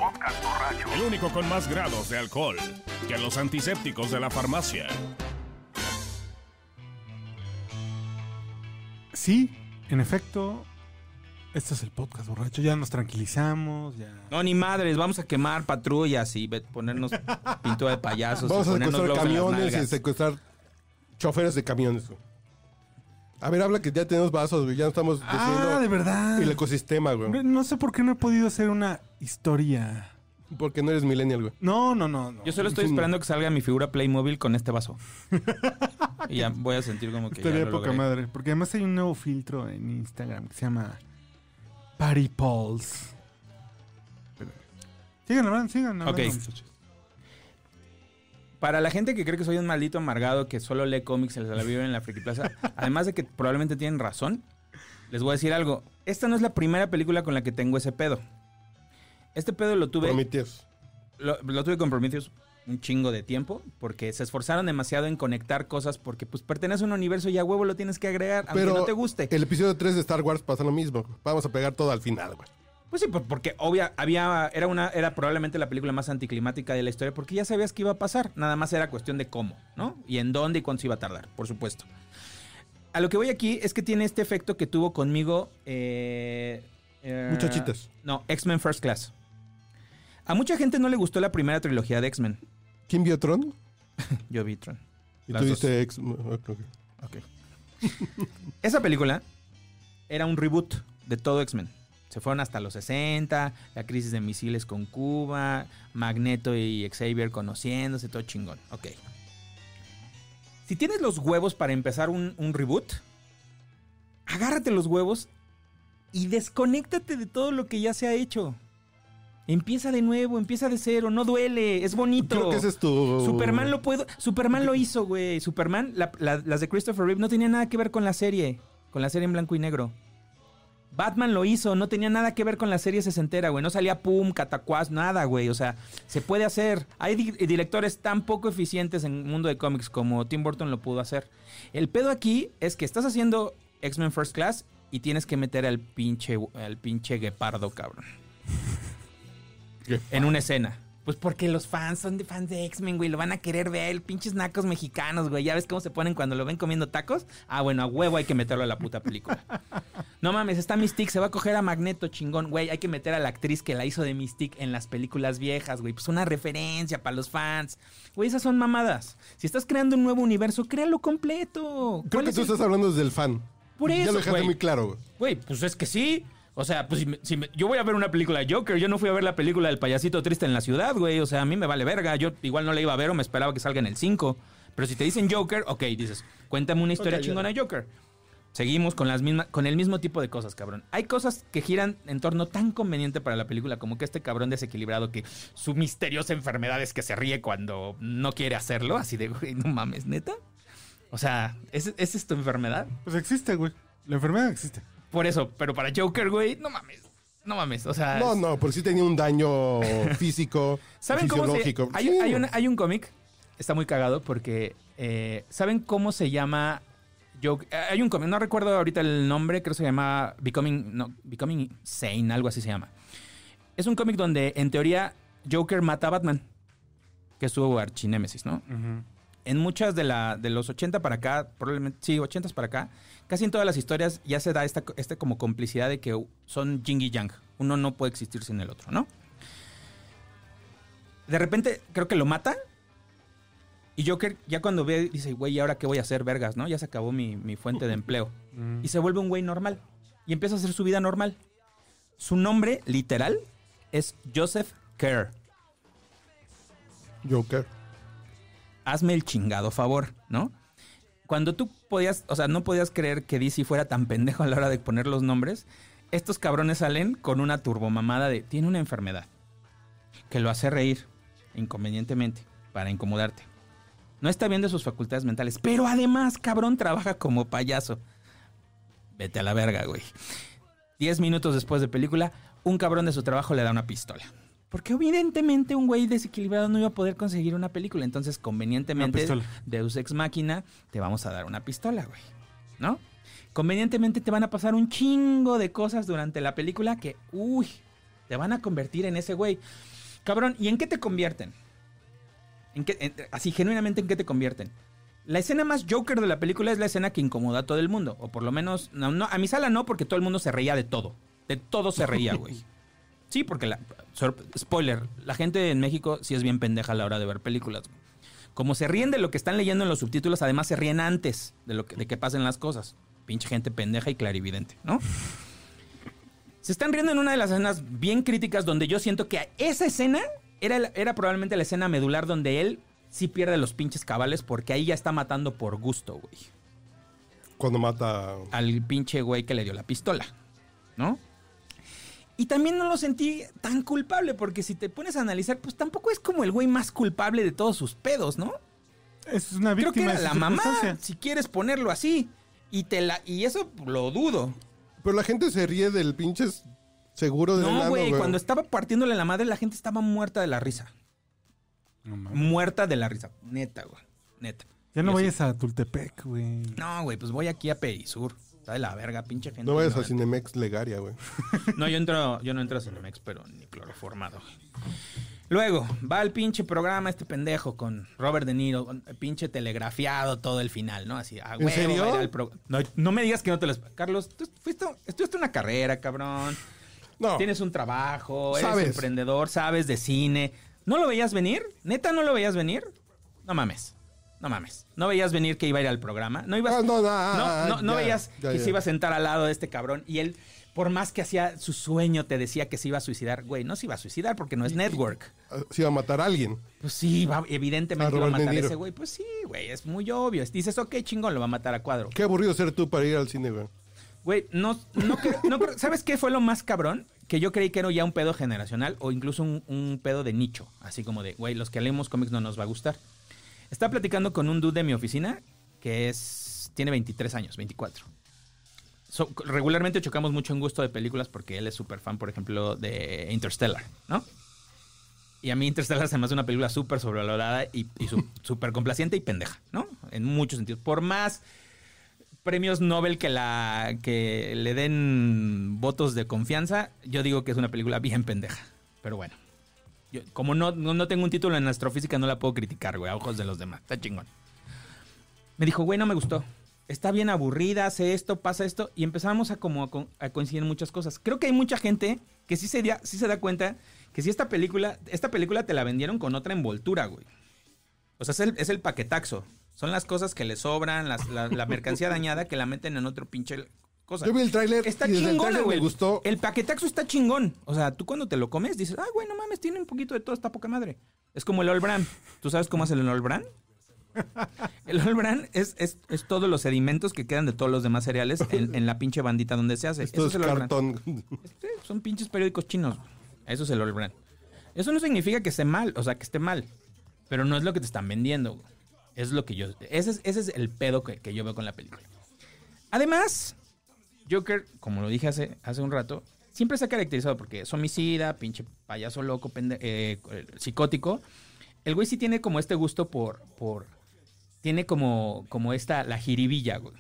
El único con más grados de alcohol que los antisépticos de la farmacia. Sí, en efecto, este es el podcast borracho. Ya nos tranquilizamos, ya. No, ni madres, vamos a quemar patrullas y ponernos <laughs> pintura de payasos. Vamos y a ponernos secuestrar camiones y secuestrar choferes de camiones. A ver, habla que ya tenemos vasos, güey. Ya estamos Ah, de verdad. el ecosistema, güey. No sé por qué no he podido hacer una historia. Porque no eres millennial, güey. No, no, no. no. Yo solo estoy esperando que salga mi figura Playmobil con este vaso. <laughs> y ya voy a sentir como que ya Estaría lo poca logré. madre. Porque además hay un nuevo filtro en Instagram que se llama Party Pulse. Sigan hablando, sigan hablando, Ok. muchachos. Para la gente que cree que soy un maldito amargado que solo lee cómics y se la vive en la Friki Plaza, <laughs> además de que probablemente tienen razón, les voy a decir algo. Esta no es la primera película con la que tengo ese pedo. Este pedo lo tuve, Prometheus. lo, lo tuve con Prometheus un chingo de tiempo porque se esforzaron demasiado en conectar cosas porque pues pertenece a un universo y a huevo lo tienes que agregar aunque Pero no te guste. el episodio 3 de Star Wars pasa lo mismo. Vamos a pegar todo al final, güey. Pues sí, por- porque obvia, había, era una, era probablemente la película más anticlimática de la historia, porque ya sabías que iba a pasar. Nada más era cuestión de cómo, ¿no? Y en dónde y cuánto se iba a tardar, por supuesto. A lo que voy aquí es que tiene este efecto que tuvo conmigo. eh, eh, Muchachitas. No, X-Men First Class. A mucha gente no le gustó la primera trilogía de X-Men. ¿ Quién vio Tron? <laughs> Yo vi Tron. Y Las tú viste ex... ok, ok. Ok. <laughs> Esa película era un reboot de todo X-Men. Se fueron hasta los 60, la crisis de misiles con Cuba, Magneto y Xavier conociéndose, todo chingón. Ok. Si tienes los huevos para empezar un, un reboot, agárrate los huevos y desconéctate de todo lo que ya se ha hecho. Empieza de nuevo, empieza de cero, no duele, es bonito. Creo que ese es tu... Superman lo puedo. Superman lo <laughs> hizo, güey. Superman, la- la- las de Christopher Reeve no tenían nada que ver con la serie. Con la serie en blanco y negro. Batman lo hizo, no tenía nada que ver con la serie sesentera, güey. No salía pum, catacuás, nada, güey. O sea, se puede hacer. Hay di- directores tan poco eficientes en el mundo de cómics como Tim Burton lo pudo hacer. El pedo aquí es que estás haciendo X-Men First Class y tienes que meter al pinche, al pinche guepardo, cabrón. <laughs> En una escena. Pues porque los fans son de fans de X-Men, güey. Lo van a querer ver. Pinches nacos mexicanos, güey. ¿Ya ves cómo se ponen cuando lo ven comiendo tacos? Ah, bueno, a huevo hay que meterlo a la puta película. No mames, está Mystique. Se va a coger a Magneto, chingón. Güey, hay que meter a la actriz que la hizo de Mystique en las películas viejas, güey. Pues una referencia para los fans. Güey, esas son mamadas. Si estás creando un nuevo universo, créalo completo. Creo ¿Cuál que tú el- estás hablando desde el fan. Por Ya eso, lo dejaste muy claro, güey. Güey, pues es que sí. O sea, pues si, me- si me- yo voy a ver una película de Joker, yo no fui a ver la película del payasito triste en la ciudad, güey. O sea, a mí me vale verga. Yo igual no la iba a ver o me esperaba que salga en el 5. Pero si te dicen Joker, ok, dices, cuéntame una historia chingona de Joker. Seguimos con, las mismas, con el mismo tipo de cosas, cabrón. Hay cosas que giran en torno tan conveniente para la película como que este cabrón desequilibrado que su misteriosa enfermedad es que se ríe cuando no quiere hacerlo. Así de, güey, no mames, neta. O sea, ¿esa ¿esa es tu enfermedad? Pues existe, güey. La enfermedad existe. Por eso, pero para Joker, güey, no mames. No mames, o sea. No, es- no, porque sí tenía un daño <laughs> físico, ¿Saben cómo se.? Hay, Sí, hay una- hay un cómic, está muy cagado porque. eh, ¿Saben cómo se llama Joker? Eh, Hay un cómic, no recuerdo ahorita el nombre, creo que se llama Becoming. No, Becoming Sane, algo así se llama. Es un cómic donde, en teoría, Joker mata a Batman, que es su archinémesis, ¿no? en muchas de, la, de los 80 para acá, probablemente, sí, 80 para acá, casi en todas las historias ya se da esta, esta como complicidad de que son yin y yang. Uno no puede existir sin el otro, ¿no? De repente creo que lo mata. Y Joker ya cuando ve, dice, güey, ¿y ahora qué voy a hacer, vergas, no? Ya se acabó mi, mi fuente de empleo. Y se vuelve un güey normal. Y empieza a hacer su vida normal. Su nombre, literal, es Joseph Kerr. Joker. hazme el chingado favor, ¿no? Cuando tú podías, o sea, no podías creer que DC fuera tan pendejo a la hora de poner los nombres, estos cabrones salen con una turbomamada de, tiene una enfermedad que lo hace reír inconvenientemente para incomodarte. No está bien de sus facultades mentales, pero además, cabrón, trabaja como payaso. Vete a la verga, güey. Diez minutos después de película, un cabrón de su trabajo le da una pistola. Porque evidentemente un güey desequilibrado no iba a poder conseguir una película. Entonces, convenientemente. Deus Ex Máquina, te vamos a dar una pistola, güey. ¿No? Convenientemente te van a pasar un chingo de cosas durante la película que, uy, te van a convertir en ese güey. Cabrón, ¿y en qué te convierten? ¿En qué- en- así, genuinamente, ¿en qué te convierten? La escena más Joker de la película es la escena que incomoda a todo el mundo. O por lo menos, no, no, a mi sala no, porque todo el mundo se reía de todo. De todo se reía, güey. <laughs> Sí, porque la. Spoiler, la gente en México sí es bien pendeja a la hora de ver películas. Como se ríen de lo que están leyendo en los subtítulos, además se ríen antes de, lo que, de que pasen las cosas. Pinche gente pendeja y clarividente, ¿no? Se están riendo en una de las escenas bien críticas donde yo siento que esa escena era, era probablemente la escena medular donde él sí pierde los pinches cabales porque ahí ya está matando por gusto, güey. Cuando mata. Al pinche güey que le dio la pistola, ¿no? Y también no lo sentí tan culpable porque si te pones a analizar, pues tampoco es como el güey más culpable de todos sus pedos, ¿no? Es una Creo que víctima era de la mamá, si quieres ponerlo así. Y, te la, y eso lo dudo. Pero la gente se ríe del pinche seguro de No, güey, cuando estaba partiéndole la madre, la gente estaba muerta de la risa. No. Muerta de la risa. Neta, güey. Neta. ya no vayas a Tultepec, güey. No, güey, pues voy aquí a Perisur. Está de la verga, pinche gente. No vayas a. Cinemex Legaria, güey. <laughs> No, yo entro, yo no entro a Cinemex, pero ni cloroformado. Luego, va el pinche programa este pendejo con Robert De Niro, con- pinche telegrafiado todo el final, ¿no? Así, a ¿En huevo, serio? va a ir al pro- no, no me digas que no te lo... Carlos, tú fuiste, estudiaste una carrera, cabrón. No. Tienes un trabajo, eres Sabes. emprendedor, sabes de cine. ¿No lo veías venir? ¿Neta no lo veías venir? No mames. No mames. ¿No veías venir que iba a ir al programa? ¿No ibas Ah, no, no, no, ah, no, no ya, veías ya, que ya. se iba a sentar al lado de este cabrón y él, por más que hacía su sueño, te decía que se iba a suicidar. Güey, no se iba a suicidar porque no es network. Ah, Se iba a matar a alguien. Pues sí, va- evidentemente A iba a matar a ese güey. Pues sí, güey, es muy obvio. Dices, ok, chingón, lo va a matar a cuadro. Qué aburrido ser tú para ir al cine, güey. Güey, no, no, no ¿sabes qué fue lo más cabrón? Que yo creí que era ya un pedo generacional o incluso un, un pedo de nicho. Así como de, güey, los que leemos cómics no nos va a gustar. Estaba platicando con un dude de mi oficina que es tiene 23 años, 24. So- regularmente chocamos mucho en gusto de películas porque él es súper fan, por ejemplo, de Interstellar, ¿no? Y a mí Interstellar se me hace una película súper sobrevalorada y, y <laughs> súper complaciente y pendeja, ¿no? En muchos sentidos. Por más premios Nobel que la que le den votos de confianza, yo digo que es una película bien pendeja. Pero bueno. Como no, no, no tengo un título en astrofísica, no la puedo criticar, güey, a ojos de los demás. Está chingón. Me dijo, güey, no me gustó. Está bien aburrida, hace esto, pasa esto. Y empezamos a como a, co- a coincidir en muchas cosas. Creo que hay mucha gente que sí se, da- sí se da cuenta que si esta película, esta película te la vendieron con otra envoltura, güey. O sea, es el, es el paquetaxo. Son las cosas que le sobran, la, la mercancía dañada que la meten en otro pinche cosa. Yo vi el tráiler Está y tráiler güey. me gustó. El paquetaxo está chingón. O sea, tú cuando te lo comes dices, ay, güey, no mames, tiene un poquito de todo, está poca madre. Es como el All Brand. ¿Tú sabes cómo es el All Brand? <laughs> El All Brand es, es, es todos los sedimentos que quedan de todos los demás cereales en, en la pinche bandita donde se hace. Esto Eso es el cartón. Son pinches periódicos chinos. Eso es el All Brand. Eso no significa que esté mal, o sea, que esté mal. Pero no es lo que te están vendiendo. güey. Es lo que yo. Ese es, ese es el pedo que, que yo veo con la película. Además, Joker, como lo dije hace, hace un rato, siempre se ha caracterizado porque es homicida, pinche payaso loco, pende- eh, psicótico. El güey sí tiene como este gusto por. por tiene como, como esta, la jiribilla, güey.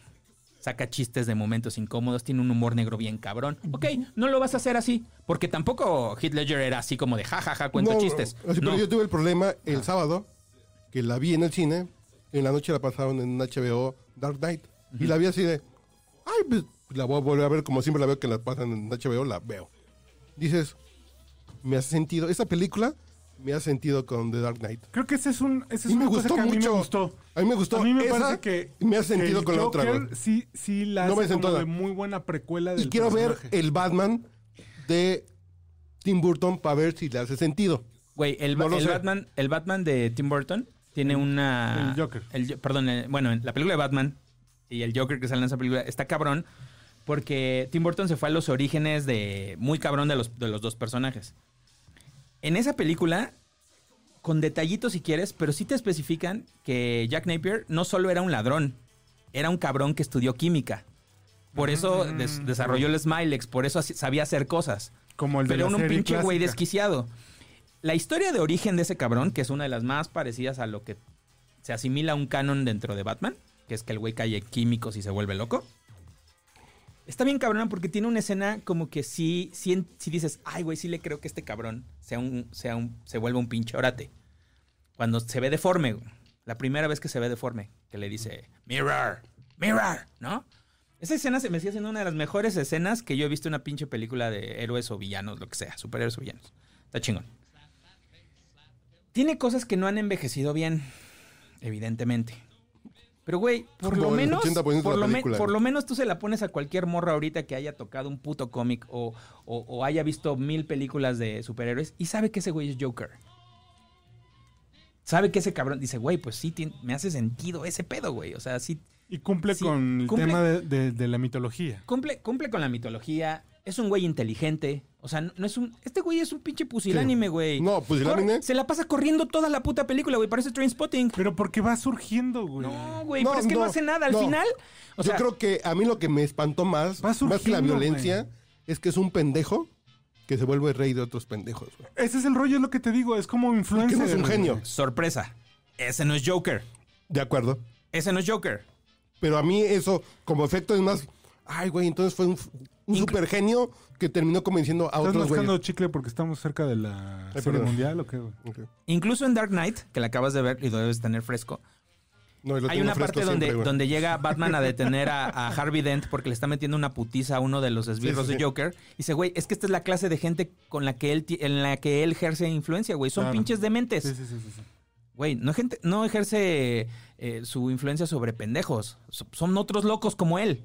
Saca chistes de momentos incómodos, tiene un humor negro bien cabrón. Ok, no lo vas a hacer así, porque tampoco Heath Ledger era así como de jajaja, cuento No, chistes. pero yo tuve el problema el sábado, que la vi en el cine, en la noche la pasaron en HBO Dark Knight, y la vi así de, ay, pues la voy a volver a ver como siempre la veo que la pasan en HBO, la veo. Dices, me hace sentido, esa película me hace sentido con The Dark Knight. Creo que ese es un, esa es Y me una cosa gustó que a mí mucho. me gustó. A mí me gustó A mí me esa parece que me hace que sentido con la otra, Joker güey. Sí, sí la No me como de muy buena precuela del Y quiero ver el Batman de Tim Burton para ver si le hace sentido. Güey, el, No. Batman, el Batman de Tim Burton tiene una. el Joker. el perdón, el- bueno, la película de Batman y el Joker que sale en esa película está cabrón porque Tim Burton se fue a los orígenes de. Muy cabrón de los, de los dos personajes. En esa película, con detallitos si quieres, pero sí te especifican que Jack Napier no solo era un ladrón, era un cabrón que estudió química. Por eso Mm. des- desarrolló el Smilex, por eso sabía hacer cosas. Como el de Pero la un serie pinche güey desquiciado. La historia de origen de ese cabrón, que es una de las más parecidas a lo que se asimila a un canon dentro de Batman, que es que el güey cae químicos y se vuelve loco. Está bien cabrón porque tiene una escena como que sí, sí, sí dices, ay, güey, sí le creo que este cabrón sea un, sea un, se vuelva un pinche orate. Cuando se ve deforme, la primera vez que se ve deforme, que le dice, mirror, mirror, ¿no? Esa escena se me sigue siendo una de las mejores escenas que yo he visto en una pinche película de héroes o villanos, lo que sea, superhéroes o villanos. Está chingón. Tiene cosas que no han envejecido bien, evidentemente. Pero, güey, por Como lo menos, 80% de por lo, me- película, por güey. lo menos tú se la pones a cualquier morra ahorita que haya tocado un puto cómic o, o- o haya visto mil películas de superhéroes y sabe que ese güey es Joker. Sabe que ese cabrón dice, güey, pues sí, me hace sentido ese pedo, güey. O sea, sí, Y cumple Sí, con el cumple- tema de, de- de la mitología. cumple, cumple con la mitología. Es un güey inteligente. O sea, no, no es un. Este güey es un pinche pusilánime, güey. No, pusilánime. Se la pasa corriendo toda la puta película, güey. Parece Trainspotting. Pero porque va surgiendo, güey. No, güey, No, pero es que no, no, hace nada. Al no. final. O sea, Yo creo que a mí lo que me espantó más, Va más que la surgiendo, violencia, es que es un pendejo que se vuelve rey de otros pendejos. güey. Ese es el rollo, es lo que te digo. Es como influencer. Que no es un güey. genio. sorpresa. Ese no es Joker. De acuerdo. Ese no es Joker. Pero a mí eso, como efecto, es más. Ay, güey, entonces fue un, un super genio que terminó convenciendo a ¿Estás otros güeyes. chicle porque estamos cerca de la Ay, serie perdón. mundial o qué. Incluso en Dark Knight, que la acabas de ver y lo debes tener fresco. No, y lo Hay una parte donde, siempre, donde llega <laughs> Batman a detener a, a Harvey Dent porque le está metiendo una putiza a uno de los esbirros Sí, sí, de. Joker. Y dice, güey, es que esta es la clase de gente con la que él, en la que él ejerce influencia, güey. Son Claro. pinches dementes. Sí, sí, sí, sí. Güey, no, gente, no ejerce eh, su influencia sobre pendejos. So- Son otros locos como él.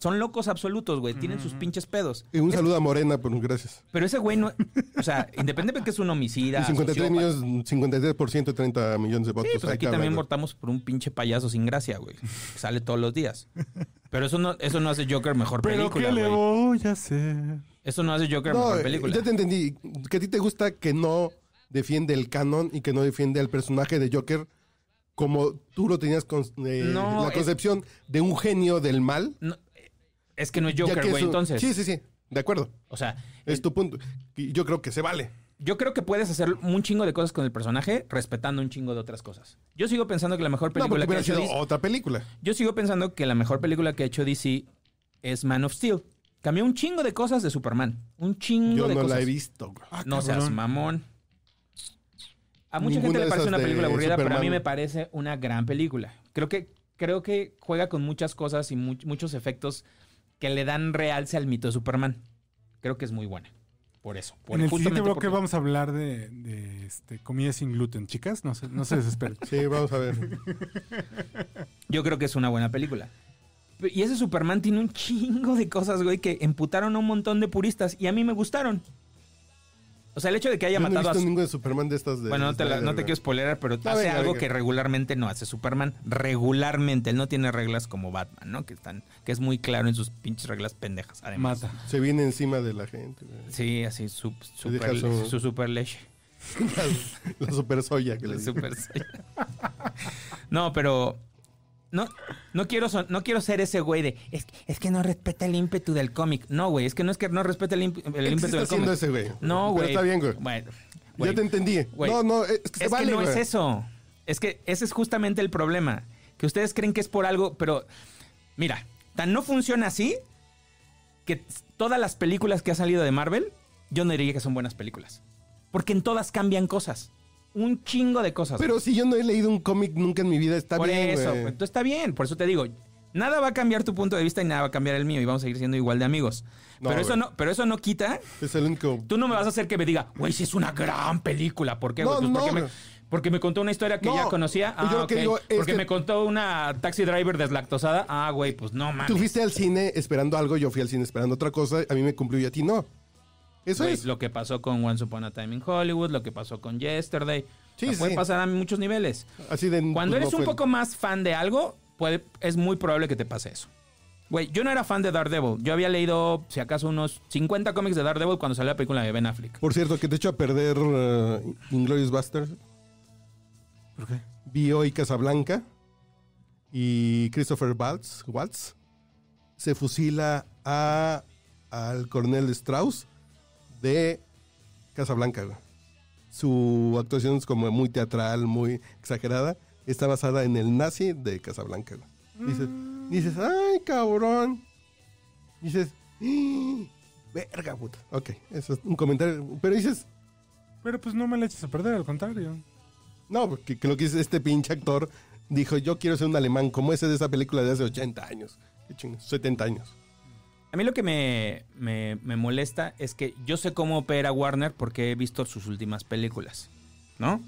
Son locos absolutos, güey. Tienen sus pinches pedos. Y un saludo a Morena, pero gracias. Pero ese güey no... O sea, <laughs> independientemente de que es un homicida... Y 53 sociópata. millones, 53% de 30 millones de votos. Sí, pues aquí también votamos por un pinche payaso sin gracia, güey. que Sale todos los días. Pero eso no, eso no hace Joker mejor Pero película, ¿qué le güey. voy a hacer? Eso no hace Joker No, mejor eh, película. ya te entendí. Que a ti te gusta que no defiende el canon y que no defiende al personaje de Joker como tú lo tenías con eh, No, la es- concepción de un genio del mal. No, es que no es Joker, güey, entonces. Sí, sí, sí. De acuerdo. O sea, Es tu punto. Y yo creo que se vale. yo creo que puedes hacer un chingo de cosas con el personaje respetando un chingo de otras cosas. Yo sigo pensando que la mejor No, película que ha hecho sido DC, otra película. Yo sigo pensando que la mejor película que ha hecho DC es Man of Steel. Cambió un chingo de cosas de Superman. Un chingo Yo de no cosas. la he visto. güey. Ah, No seas mamón. A mucha Ninguna gente le parece una película aburrida, pero a mí me parece una gran película. Creo que, creo que juega con muchas cosas y mu- muchos efectos que le dan realce al mito de Superman. Creo que es muy buena. Por eso. Por, En el siguiente bloque porque- vamos a hablar de, de, este, comida sin gluten. Chicas, no se, no se desesperen. <laughs> Sí, vamos a ver. Yo creo que es una buena película. Y ese Superman tiene un chingo de cosas, güey, que emputaron a un montón de puristas y a mí me gustaron. O sea, el hecho de que haya Yo no he matado a... visto ningún de Superman de estas de. Bueno, no te, la- no te quiero spoilerar, pero hace venga, algo venga. que regularmente no hace Superman. Regularmente. Él no tiene reglas como Batman, ¿no? Que están que es muy claro en sus pinches reglas pendejas, además. Mata. Se viene encima de la gente. güey. Sí, así, su, super, deja su- su super leche. <laughs> La, la super soya que le super <laughs> No, pero... No, no, quiero son- no quiero ser ese güey de... Es, es que no respeta el ímpetu del cómic. No, güey. Es que no es que no respeta el, ímpetu está del haciendo cómic. ese, güey. No, Pero güey. está bien, güey. Bueno, Ya te entendí. Güey. No, no, es que se Es vale, que no güey. es eso. Es que ese es justamente el problema. Que ustedes creen que es por algo, pero mira, tan no funciona así que todas las películas que ha salido de Marvel, yo no diría que son buenas películas. Porque en todas cambian cosas. Un chingo de cosas. Pero si yo no he leído un cómic nunca en mi vida, está por bien, eso, güey. está bien. Por eso te digo, nada va a cambiar tu punto de vista y nada va a cambiar el mío y vamos a seguir siendo igual de amigos. No, pero, eso no, pero eso no quita Es el único... Tú no me vas a hacer que me diga, güey, sí es una gran película. ¿Por qué, güey? No, Pues no, porque, me, güey. porque me contó una historia que ya conocía. pues yo Ah, lo que digo es porque que- me contó una taxi driver deslactosada. Ah, güey, pues no mames. Tú fuiste al cine esperando algo, yo fui al cine esperando otra cosa, a mí me cumplió y a ti no. Eso es. Lo que pasó con Once Upon a Time in Hollywood, lo que pasó con Yesterday. Sí, O sea, sí. Puede pasar a muchos niveles. Así de... Cuando pues, eres no un poco más fan de algo, puede, es muy probable que te pase eso. Güey, yo no era fan de Daredevil. Yo había leído, si acaso, unos 50 cómics de Daredevil cuando salió la película de Ben Affleck. Por cierto, que te echo a perder uh, Inglorious Busters. ¿Por qué? Vi hoy Casablanca y Christopher Waltz, Waltz se fusila a, al coronel Strauss de Casablanca. güey. Su actuación es como muy teatral, muy exagerada. Está basada en el nazi de Casablanca. güey. Dices, dices, ay, cabrón. Dices, "Ah, verga, puta. Ok, eso es un comentario. Pero dices, Pero pues no me la eches a perder, al contrario. no, porque que lo que dice este pinche actor dijo, yo quiero ser un alemán como ese de esa película de hace 80 años. Qué chingados, 70 años. A mí lo que me, me- me molesta es que yo sé cómo opera Warner porque he visto sus últimas películas, ¿no?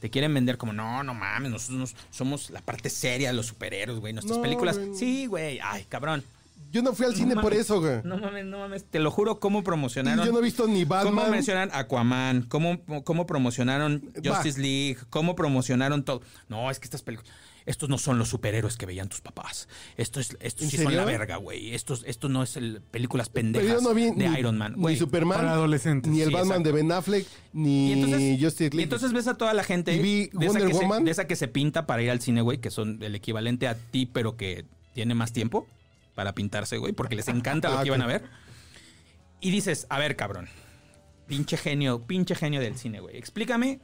Te quieren vender como, no, no mames, nosotros nos- somos la parte seria de los superhéroes, güey. Nuestras No, películas, güey. sí, güey, ay, cabrón. Yo no fui al cine por eso, güey. No mames, no mames, te lo juro, cómo promocionaron. Yo no he visto ni ¿Cómo Batman. mencionan Aquaman? ¿Cómo, cómo promocionaron. Justice League? ¿Cómo promocionaron todo? No, es que estas películas... Estos no son los superhéroes que veían tus papás. Esto es, estos ¿En sí son la verga, güey. Estos, esto no es el películas Pero pendejas yo no vi de ni, Iron Man. ni güey. Superman, Para adolescentes. ni el Sí, Batman exacto. de Ben Affleck, ni Y entonces, Justice y entonces ves a toda la gente Y vi de, esa Wonder que se, Woman. de esa que se pinta para ir al cine, güey, que son el equivalente a ti, pero que tiene más tiempo para pintarse, güey, porque les encanta lo Ah, que iban a ver. Y dices, a ver, cabrón, pinche genio, pinche genio del cine, güey. Explícame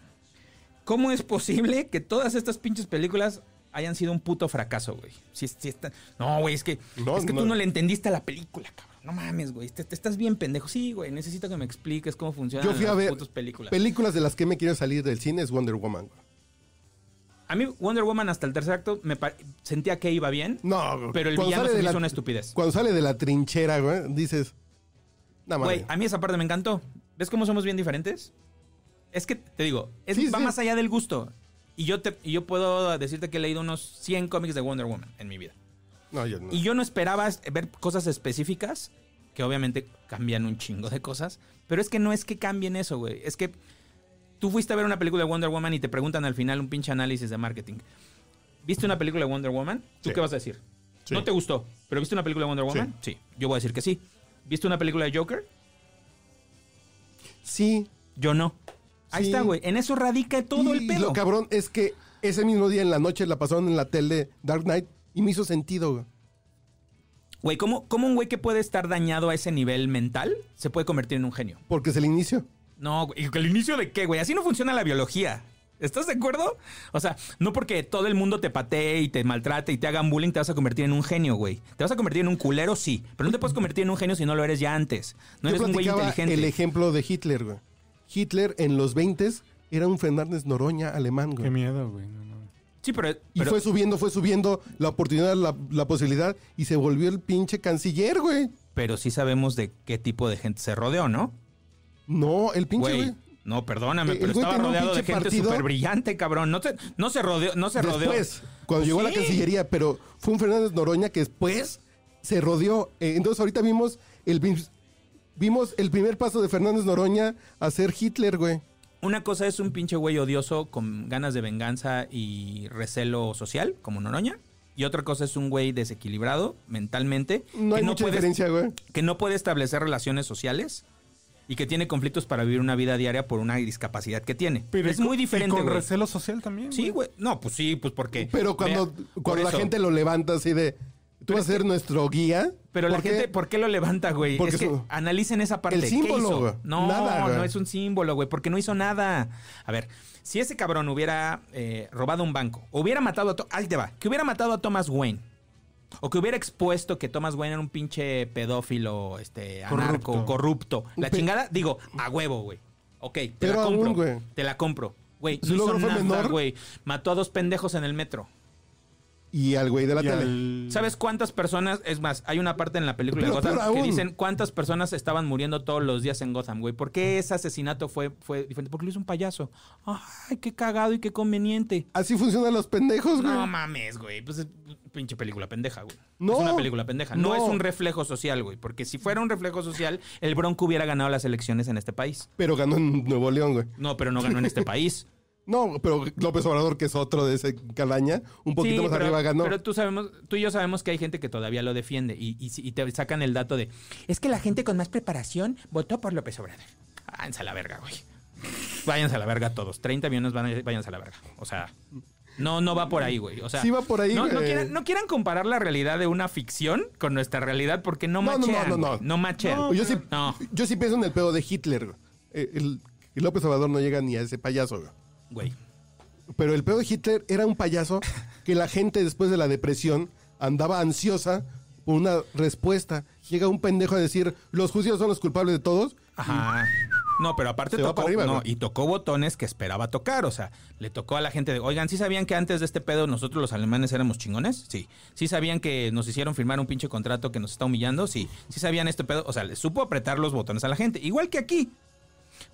cómo es posible que todas estas pinches películas hayan sido un puto fracaso, güey. Si, si está- No, güey, es que, No, es que no. tú no le entendiste a la película, cabrón. No mames, güey. Te, te estás bien pendejo. Sí, güey. Necesito que me expliques cómo funcionan Yo fui a ver putas películas. películas de las que me quiero salir del cine es Wonder Woman. güey. A mí Wonder Woman hasta el tercer acto me sentía que iba bien, No, güey. pero el villano se de me la- hizo una estupidez. Cuando sale de la trinchera, güey, dices, no. Güey, a mí esa parte me encantó. ¿Ves cómo somos bien diferentes? Es que, te digo, es- Sí, va sí. más allá del gusto. Y yo, te, y yo puedo decirte que he leído unos 100 cómics de Wonder Woman en mi vida. No, yo no. Y yo no esperaba ver cosas específicas, que obviamente cambian un chingo de cosas, pero es que no es que cambien eso, güey. Es que tú fuiste a ver una película de Wonder Woman y te preguntan al final un pinche análisis de marketing. ¿Viste una película de Wonder Woman? ¿Tú Sí. qué vas a decir? Sí. ¿No te gustó? ¿Pero viste una película de Wonder Woman? Sí. Yo voy a decir que sí. ¿Viste una película de Joker? Sí. Yo no. Ahí está, güey. En eso radica todo y el pedo. lo cabrón es que ese mismo día en la noche la pasaron en la tele Dark Knight y me hizo sentido, güey. Güey, ¿cómo, ¿cómo un güey que puede estar dañado a ese nivel mental se puede convertir en un genio? Porque es el inicio. No, güey. ¿El inicio de qué, güey? Así no funciona la biología. ¿Estás de acuerdo? O sea, no porque todo el mundo te patee y te maltrate y te hagan bullying te vas a convertir en un genio, güey. Te vas a convertir en un culero, sí. Pero no te puedes convertir en un genio si no lo eres ya antes. No Yo eres un güey inteligente. el ejemplo de Hitler, güey. Hitler en los 20 era un Fernández Noroña alemán, Qué güey. miedo, güey. no, no. Sí, pero... Y pero- fue subiendo, fue subiendo la oportunidad, la, la posibilidad, y se volvió el pinche canciller, güey. pero sí sabemos de qué tipo de gente se rodeó, ¿no? No, el pinche, Güey. güey. No, perdóname, El pero güey estaba rodeado de pinche gente súper brillante, cabrón. No, te- no se rodeó, no se rodeó. Después, cuando llegó a la. Cancillería, pero fue un Fernández Noroña que después se rodeó. Eh, entonces ahorita vimos el vimos el primer paso de Fernández Noroña a ser Hitler, güey. Una cosa es un pinche güey odioso con ganas de venganza y recelo social, como Noroña. Y otra cosa es un güey desequilibrado mentalmente. No que hay mucha puede- diferencia, güey. Que no puede establecer relaciones sociales y que tiene conflictos para vivir una vida diaria por una discapacidad que tiene. Pero es y con- muy y diferente, con güey. recelo social también. Sí, güey. No, pues sí, pues porque... Pero cuando, Vea, por cuando la eso. gente lo levanta así de, tú vas a ser nuestro guía. Pero la gente, ¿por qué lo levanta, güey? Porque Es que su- analicen esa parte. El ¿Qué símbolo, güey. No, Nada, no es un símbolo, güey, porque no hizo nada. A ver, si ese cabrón hubiera eh, robado un banco, hubiera matado a... To- Ahí te va. Que hubiera matado a Thomas Wayne. O que hubiera expuesto que Thomas Wayne era un pinche pedófilo, este, anarco, Corrupto. corrupto. La Pe- chingada, digo, a huevo, güey. Ok, te Pero la compro. aún, güey. Te la compro. Güey, no hizo nada, güey. Mató a dos pendejos en el metro. Y al güey de la Y tele. al- ¿Sabes cuántas personas? Es más, hay una parte en la película Pero de Gotham que dicen cuántas personas estaban muriendo todos los días en Gotham, güey. ¿Por qué ese asesinato fue, fue diferente? Porque lo hizo un payaso. Ay, qué cagado y qué conveniente. Así funcionan los pendejos, güey. No mames, güey. Pues es pinche película pendeja, güey. No. es una película pendeja. No, No. es un reflejo social, güey. Porque si fuera un reflejo social, el Bronco hubiera ganado las elecciones en este país. Pero ganó en Nuevo León, güey. No, pero no ganó en este país. No, pero López Obrador, que es otro de ese calaña, un poquito Sí, más pero, arriba ganó. Pero tú, sabemos, tú y yo sabemos que hay gente que todavía lo defiende y, y, y te sacan el dato de es que la gente con más preparación votó por López Obrador. Váyanse a la verga, güey. Váyanse a la verga todos. 30 millones van a- váyanse a la verga. O sea, no, no va por ahí, güey. O sea, Sí va por ahí, no, no güey. quieran, no quieran comparar la realidad de una ficción con nuestra realidad porque no No, no, no, machean. no, no. No machean. Yo, sí, yo sí pienso en el pedo de Hitler. Eh, El, el López Obrador no llega ni a ese payaso, güey. Güey. Pero el pedo de Hitler era un payaso que la gente después de la depresión andaba ansiosa por una respuesta. llega un pendejo a decir, los judíos son los culpables de todos. Ajá. No, pero aparte tocó, arriba, no, y tocó botones que esperaba tocar, o sea, le tocó a la gente de, oigan, ¿sí sabían que antes de este pedo nosotros los alemanes éramos chingones? Sí. ¿Sí sabían que nos hicieron firmar un pinche contrato que nos está humillando? Sí. ¿Sí sabían este pedo? O sea, le supo apretar los botones a la gente, igual que aquí.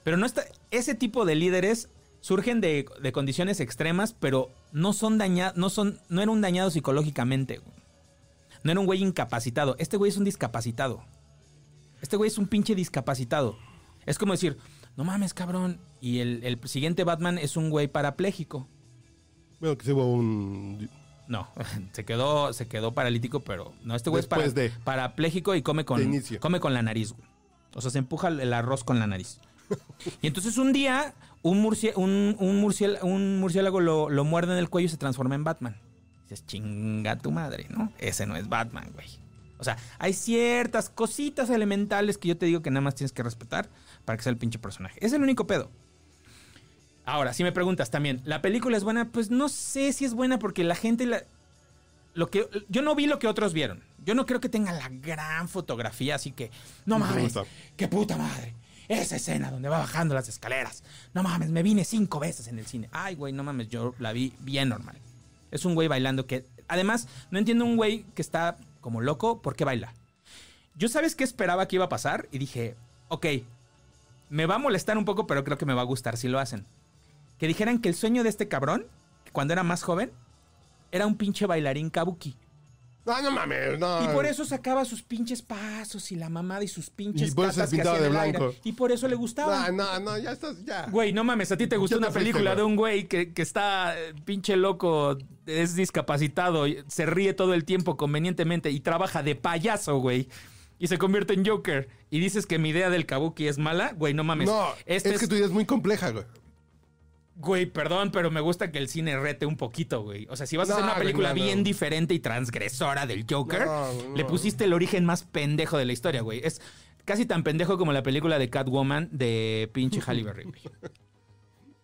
Pero no está, ese tipo de líderes surgen de, de condiciones extremas, pero no son dañados, no son, no era un dañado psicológicamente, güey. No era un güey incapacitado. Este güey es un discapacitado. Este güey es un pinche discapacitado. Es como decir, no mames, cabrón. Y el, el siguiente Batman es un güey parapléjico. Bueno, que se hubo un... No, <laughs> se quedó, se quedó paralítico, pero no, este güey es para- de- parapléjico y come con, come con la nariz. güey. O sea, se empuja el arroz con la nariz. <laughs> Y entonces un día un, murci- un, un murciélago, un murciélago lo, lo muerde en el cuello y se transforma en Batman. Dices, chinga tu madre, ¿no? Ese no es Batman, güey. O sea, hay ciertas cositas elementales que yo te digo que nada más tienes que respetar para que sea el pinche personaje. Es el único pedo. Ahora, si me preguntas también, ¿la película es buena? Pues no sé si es buena porque la gente la... Lo que, yo no vi lo que otros vieron. Yo no creo que tenga la gran fotografía, así que... No Me mames, qué puta madre. Esa escena donde va bajando las escaleras. No mames, me vine cinco veces en el cine. Ay, güey, no mames, yo la vi bien normal. Es un güey bailando que... Además, no entiendo un güey que está como loco, ¿por qué baila? Yo sabes qué esperaba que iba a pasar y dije, ok, me va a molestar un poco, pero creo que me va a gustar si lo hacen. Que dijeran que el sueño de este cabrón, cuando era más joven, era un pinche bailarín kabuki. No, no mames, no. Y por eso sacaba sus pinches pasos y la mamada y sus pinches Y por eso se pintaba de el aire. blanco. Y por eso le gustaba. No, no, no, ya estás, ya. Güey, no mames, a ti te gustó una película de un güey que, que está eh, pinche loco, es discapacitado, se ríe todo el tiempo convenientemente y trabaja de payaso, güey. Y se convierte en Joker. Y dices que mi idea del kabuki es mala, güey, no mames. No, Este es que tu idea es muy compleja, güey. Güey, perdón, pero me gusta que el cine rete un poquito, güey. O sea, si vas a hacer una película güey, no, bien no. diferente y transgresora del Joker, le pusiste el origen más pendejo de la historia, güey. Es casi tan pendejo como la película de Catwoman de pinche <laughs> Halle Berry, güey.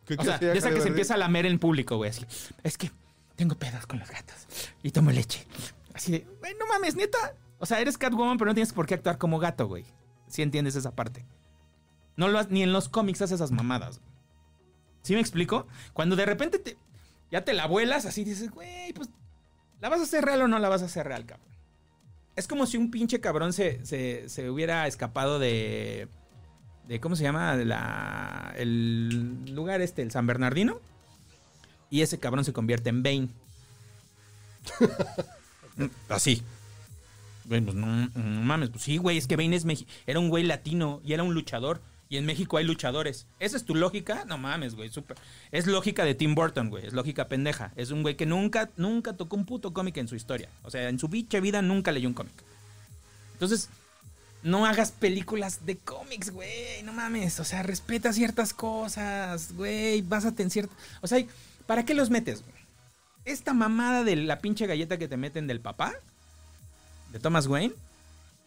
¿Qué- O sea, de esa que se empieza a lamer en público, güey. Así, es que tengo pedos con los gatos y tomo leche. Así de, güey, no mames, neta. O sea, eres Catwoman, pero no tienes por qué actuar como gato, güey. Si entiendes esa parte. No lo has- ni en los cómics haces esas mamadas. ¿Sí me explico? Cuando de repente te, ya te la vuelas, así dices, güey, pues, ¿la vas a hacer real o no la vas a hacer real, cabrón? Es como si un pinche cabrón se, se, se hubiera escapado de. de ¿Cómo se llama? De la. El lugar este, el San Bernardino. Y ese cabrón se convierte en Bane. <laughs> Así. Güey, pues no, mames, pues sí, güey, es que Bane es era un güey latino y era un luchador. Y en México hay luchadores. ¿Esa es tu lógica? No mames, güey, súper. Es lógica de Tim Burton, güey. Es lógica pendeja. Es un güey que nunca, nunca tocó un puto cómic en su historia. O sea, en su bicha vida nunca leyó un cómic. Entonces, no hagas películas de cómics, güey. No mames. O sea, respeta ciertas cosas, güey. Básate en ciertas. O sea, ¿para qué los metes, güey? Esta mamada de la pinche galleta que te meten del papá, de Thomas Wayne,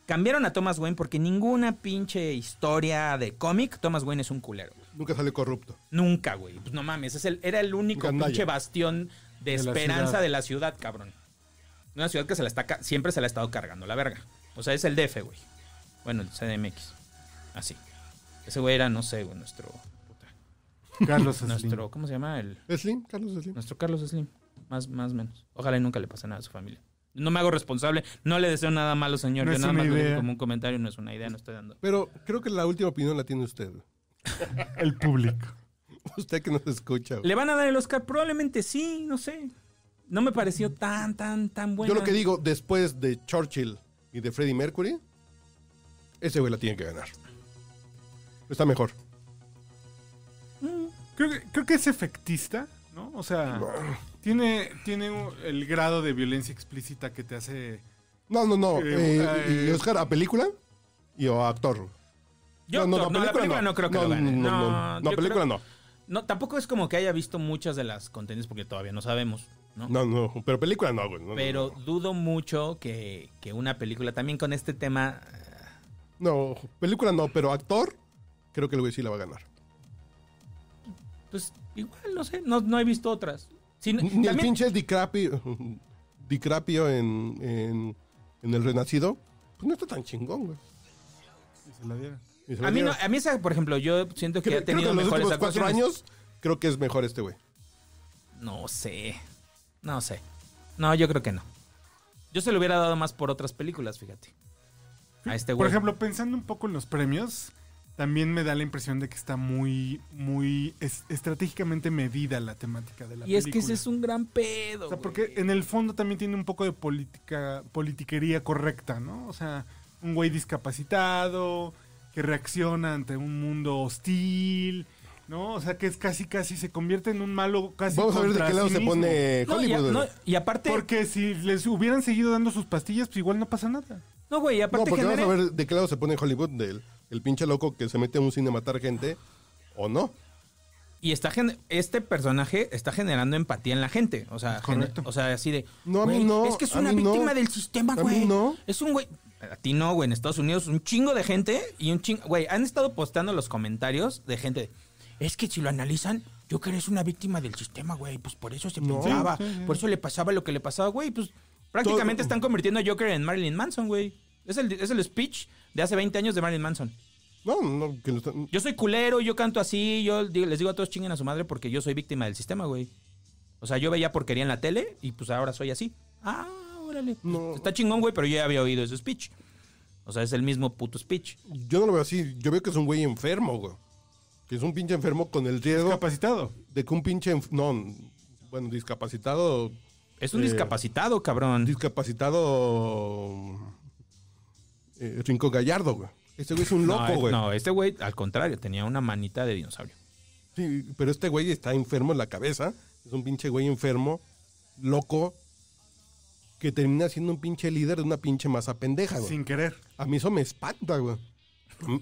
cambiaron a Thomas Wayne porque ninguna pinche historia de cómic, Thomas Wayne es un culero. güey. Nunca sale corrupto. Nunca, güey. Pues no mames, es el, era el único pinche bastión de, esperanza de la ciudad, cabrón. Una ciudad que se la está siempre se la ha estado cargando la verga. O sea, es el DF, güey. Bueno, el CDMX. Así. Ese güey era, no sé, güey, nuestro. puta, Carlos <laughs> Slim. nuestro, ¿cómo se llama? El, Slim, Carlos Slim. nuestro Carlos Slim. Más, más menos. Ojalá y nunca le pase nada a su familia. No me hago responsable. No le deseo nada malo, señor. No Yo es nada una más lo digo idea. como un comentario, no es una idea, no estoy dando. Pero creo que la última opinión la tiene usted. güey. <laughs> El público. <laughs> Usted que nos escucha. güey. ¿Le van a dar el Oscar? Probablemente sí, no sé. No me pareció tan, tan, tan bueno. Yo lo que digo, después de Churchill y de Freddie Mercury, ese güey la tiene que ganar. Está mejor. Creo que, creo que es efectista, ¿no? O sea, tiene, tiene el grado de violencia explícita que te hace... No, no, no. Eh, Eh, y eh, Oscar, ¿a película? Y o a actor. Yo, no, no, la película no, creo que no, lo gane. No, no, No, no, película creo- no. No, tampoco es como que haya visto muchas de las contenidos porque todavía no sabemos, ¿no? No, no, pero película no, güey. no, no, Pero dudo mucho que, que una película también con este tema... No, película no, pero actor, creo que el güey sí la va a ganar. Pues igual, no sé, no, no he visto otras. Sí, Ni el también- pinche DiCaprio, <laughs> DiCaprio en, en, en El Renacido Pues no está tan chingón, güey. Y se la dieron. Se la A mí, no, a mí esa, por ejemplo, yo siento que Creo, ha tenido creo que en los mejores últimos cuatro años, creo que es mejor este güey. No sé. No sé. No, yo creo que no. Yo se lo hubiera dado más por otras películas, fíjate. A este Por güey. ejemplo, pensando un poco en los premios, también me da la impresión de que está muy, muy es- estratégicamente medida la temática de la y es película. que ese es un gran pedo. O sea, güey. porque en el fondo también tiene un poco de política, politiquería correcta, ¿no? O sea, un güey discapacitado que reacciona ante un mundo hostil, ¿no? O sea, que es casi, casi se convierte en un malo casi Vamos a ver de qué lado sí se pone No, y, a- Hollywood. no, y aparte. Porque si les hubieran seguido dando sus pastillas, pues igual no pasa nada. No, güey, y No, aparte porque genera- vamos a ver de qué lado se pone Hollywood. Del el pinche loco que se mete a un cine a matar gente o no. Y está gen- este personaje está generando empatía en la gente. O sea, Correcto. o sea así de. No, a mí "Güey, no, Es que es una no. víctima del sistema, A mí güey. no. Es un güey. A ti no, güey. En Estados Unidos, un chingo de gente y un chingo. Güey, han estado postando los comentarios de gente. de, Es que si lo analizan, Joker es una víctima del sistema, güey. Pues por eso se No. pensaba. Sí, sí, sí. Por eso le pasaba lo que le pasaba, güey. Pues prácticamente Todo- están convirtiendo a Joker en Marilyn Manson, güey. Es el, es el speech de hace 20 años de Marilyn Manson. No, no, que no está- Yo soy culero, yo canto así, yo les digo a todos chinguen a su madre porque yo soy víctima del sistema, güey. O sea, yo veía porquería en la tele y pues ahora soy así. Ah, órale. No. Está chingón, güey, pero yo ya había oído ese speech. O sea, es el mismo puto speech. Yo no lo veo así. Yo veo que es un güey enfermo, güey. Que es un pinche enfermo con el riesgo Discapacitado. de que un pinche. enf- No, bueno, discapacitado. Es un Eh, discapacitado, cabrón. Discapacitado. Eh, Rincón Gallardo, güey. Este güey es un no, loco, güey. no, este güey, al contrario, tenía una manita de dinosaurio. Sí, pero este güey está enfermo en la cabeza. Es un pinche güey enfermo, loco, que termina siendo un pinche líder de una pinche masa pendeja, güey. Sin querer. A mí eso me espanta, güey.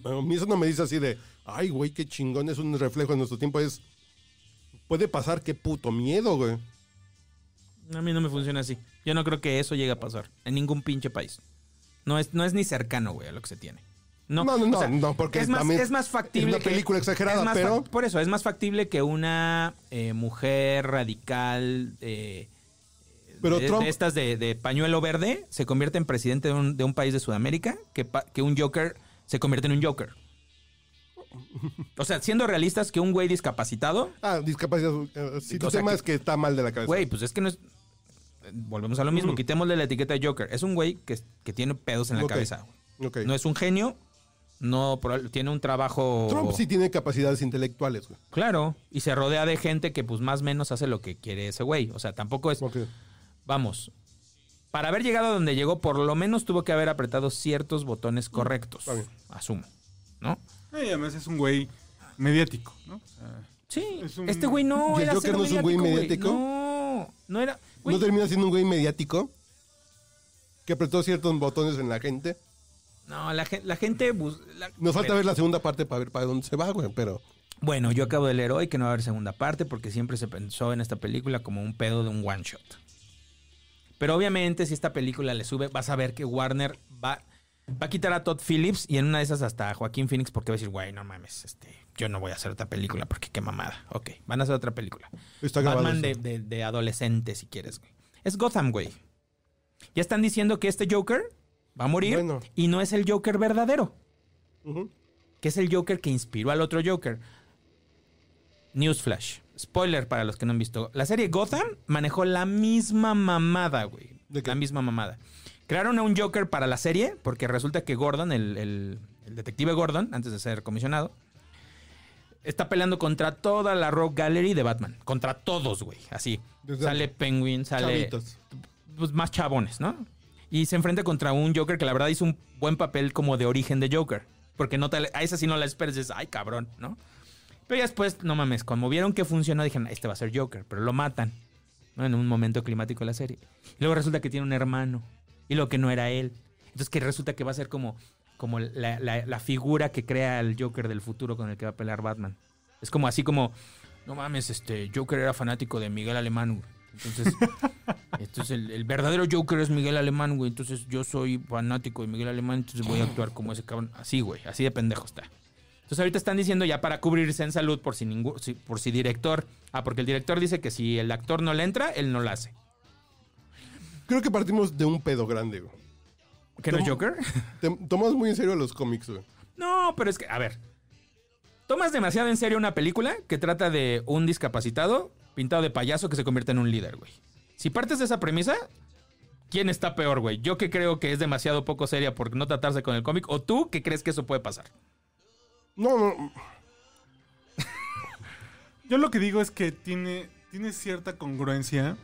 A mí eso no me dice así de, ay, güey, qué chingón, es un reflejo de nuestro tiempo. Es, puede pasar, qué puto miedo, güey. A mí no me funciona así. Yo no creo que eso llegue a pasar en ningún pinche país. No es, no es ni cercano, güey, a lo que se tiene. No, No, no, no, o sea, no, porque es más, también es más factible. es una que- película exagerada, es más pero- Por eso, es más factible que una eh, mujer radical eh, Pero de, Trump- de estas de, de pañuelo verde se convierta en presidente de un, de un país de Sudamérica que, pa- que un Joker se convierte en un Joker. O sea, siendo realistas, que un güey discapacitado Ah, discapacidad. eh, si tu tema que- es que está mal de la cabeza. Güey, pues es que no es. Volvemos a lo mismo, quitémosle la etiqueta de Joker. Es un güey que, que tiene pedos en la cabeza. No es un genio, no tiene un trabajo. Trump sí tiene capacidades intelectuales, güey. Claro, y se rodea de gente que, pues, más o menos hace lo que quiere ese güey. O sea, tampoco es. Vamos. Para haber llegado a donde llegó, por lo menos tuvo que haber apretado ciertos botones correctos. está bien. Asumo. ¿No? Y además es un güey mediático, ¿no? O sea, Sí. Es un- Este güey no. ¿Y el era Joker no es un güey mediático? No, no era. ¿No termina siendo un güey mediático? Que apretó ciertos botones en la gente. no, la, la gente. la- Nos falta Pero- ver la segunda parte para ver para dónde se va, güey, pero... Bueno, yo acabo de leer hoy que no va a haber segunda parte porque siempre se pensó en esta película como un pedo de un one shot. Pero obviamente si esta película le sube, vas a ver que Warner va, va a quitar a Todd Phillips y en una de esas hasta a Joaquín Phoenix porque va a decir, güey, no mames, este, yo no voy a hacer otra película porque qué mamada. Ok, van a hacer otra película. Está Batman de, de, de adolescente, si quieres, güey. Es Gotham, güey. Ya están diciendo que este Joker va a morir Bueno. y no es el Joker verdadero que es el Joker que inspiró al otro Joker. Newsflash. Spoiler para los que no han visto. La serie Gotham manejó la misma mamada, güey. ¿De qué? La misma mamada. Crearon a un Joker para la serie porque resulta que Gordon, el, el- el detective Gordon, antes de ser comisionado, está peleando contra toda la Rock Gallery de Batman. Contra todos, güey. Así. Desde sale Penguin, sale Chavitos. pues, más chabones, ¿no? Y se enfrenta contra un Joker que la verdad hizo un buen papel como de origen de Joker. Porque no te, a esa sí no la esperes, dices, ay, cabrón, ¿no? Pero ya después, no mames, como vieron que funcionó, dijeron, este va a ser Joker, pero lo matan, ¿no? En un momento climático de la serie. Y luego resulta que tiene un hermano, y lo que no era él. Entonces que resulta que va a ser como, como la, la- la figura que crea el Joker del futuro con el que va a pelear Batman. Es como así como, no mames, este Joker era fanático de Miguel Alemán, güey. Entonces, <laughs> entonces el, el verdadero Joker es Miguel Alemán, güey. Entonces yo soy fanático de Miguel Alemán, entonces voy a actuar como ese cabrón. Así, güey, así de pendejo está. Entonces ahorita están diciendo ya para cubrirse en salud por si ningún, si- por si director. Ah, porque el director dice que si el actor no le entra, él no la hace. Creo que partimos de un pedo grande, güey. ¿Que no es Joker? <laughs> Te tomas muy en serio los cómics, güey. No, pero es que, a ver. Tomas demasiado en serio una película que trata de un discapacitado pintado de payaso que se convierte en un líder, güey. Si partes de esa premisa, ¿quién está peor, güey? Yo que creo que es demasiado poco seria por no tratarse con el cómic, o tú que crees que eso puede pasar. No, no. <laughs> Yo lo que digo es que tiene, tiene cierta congruencia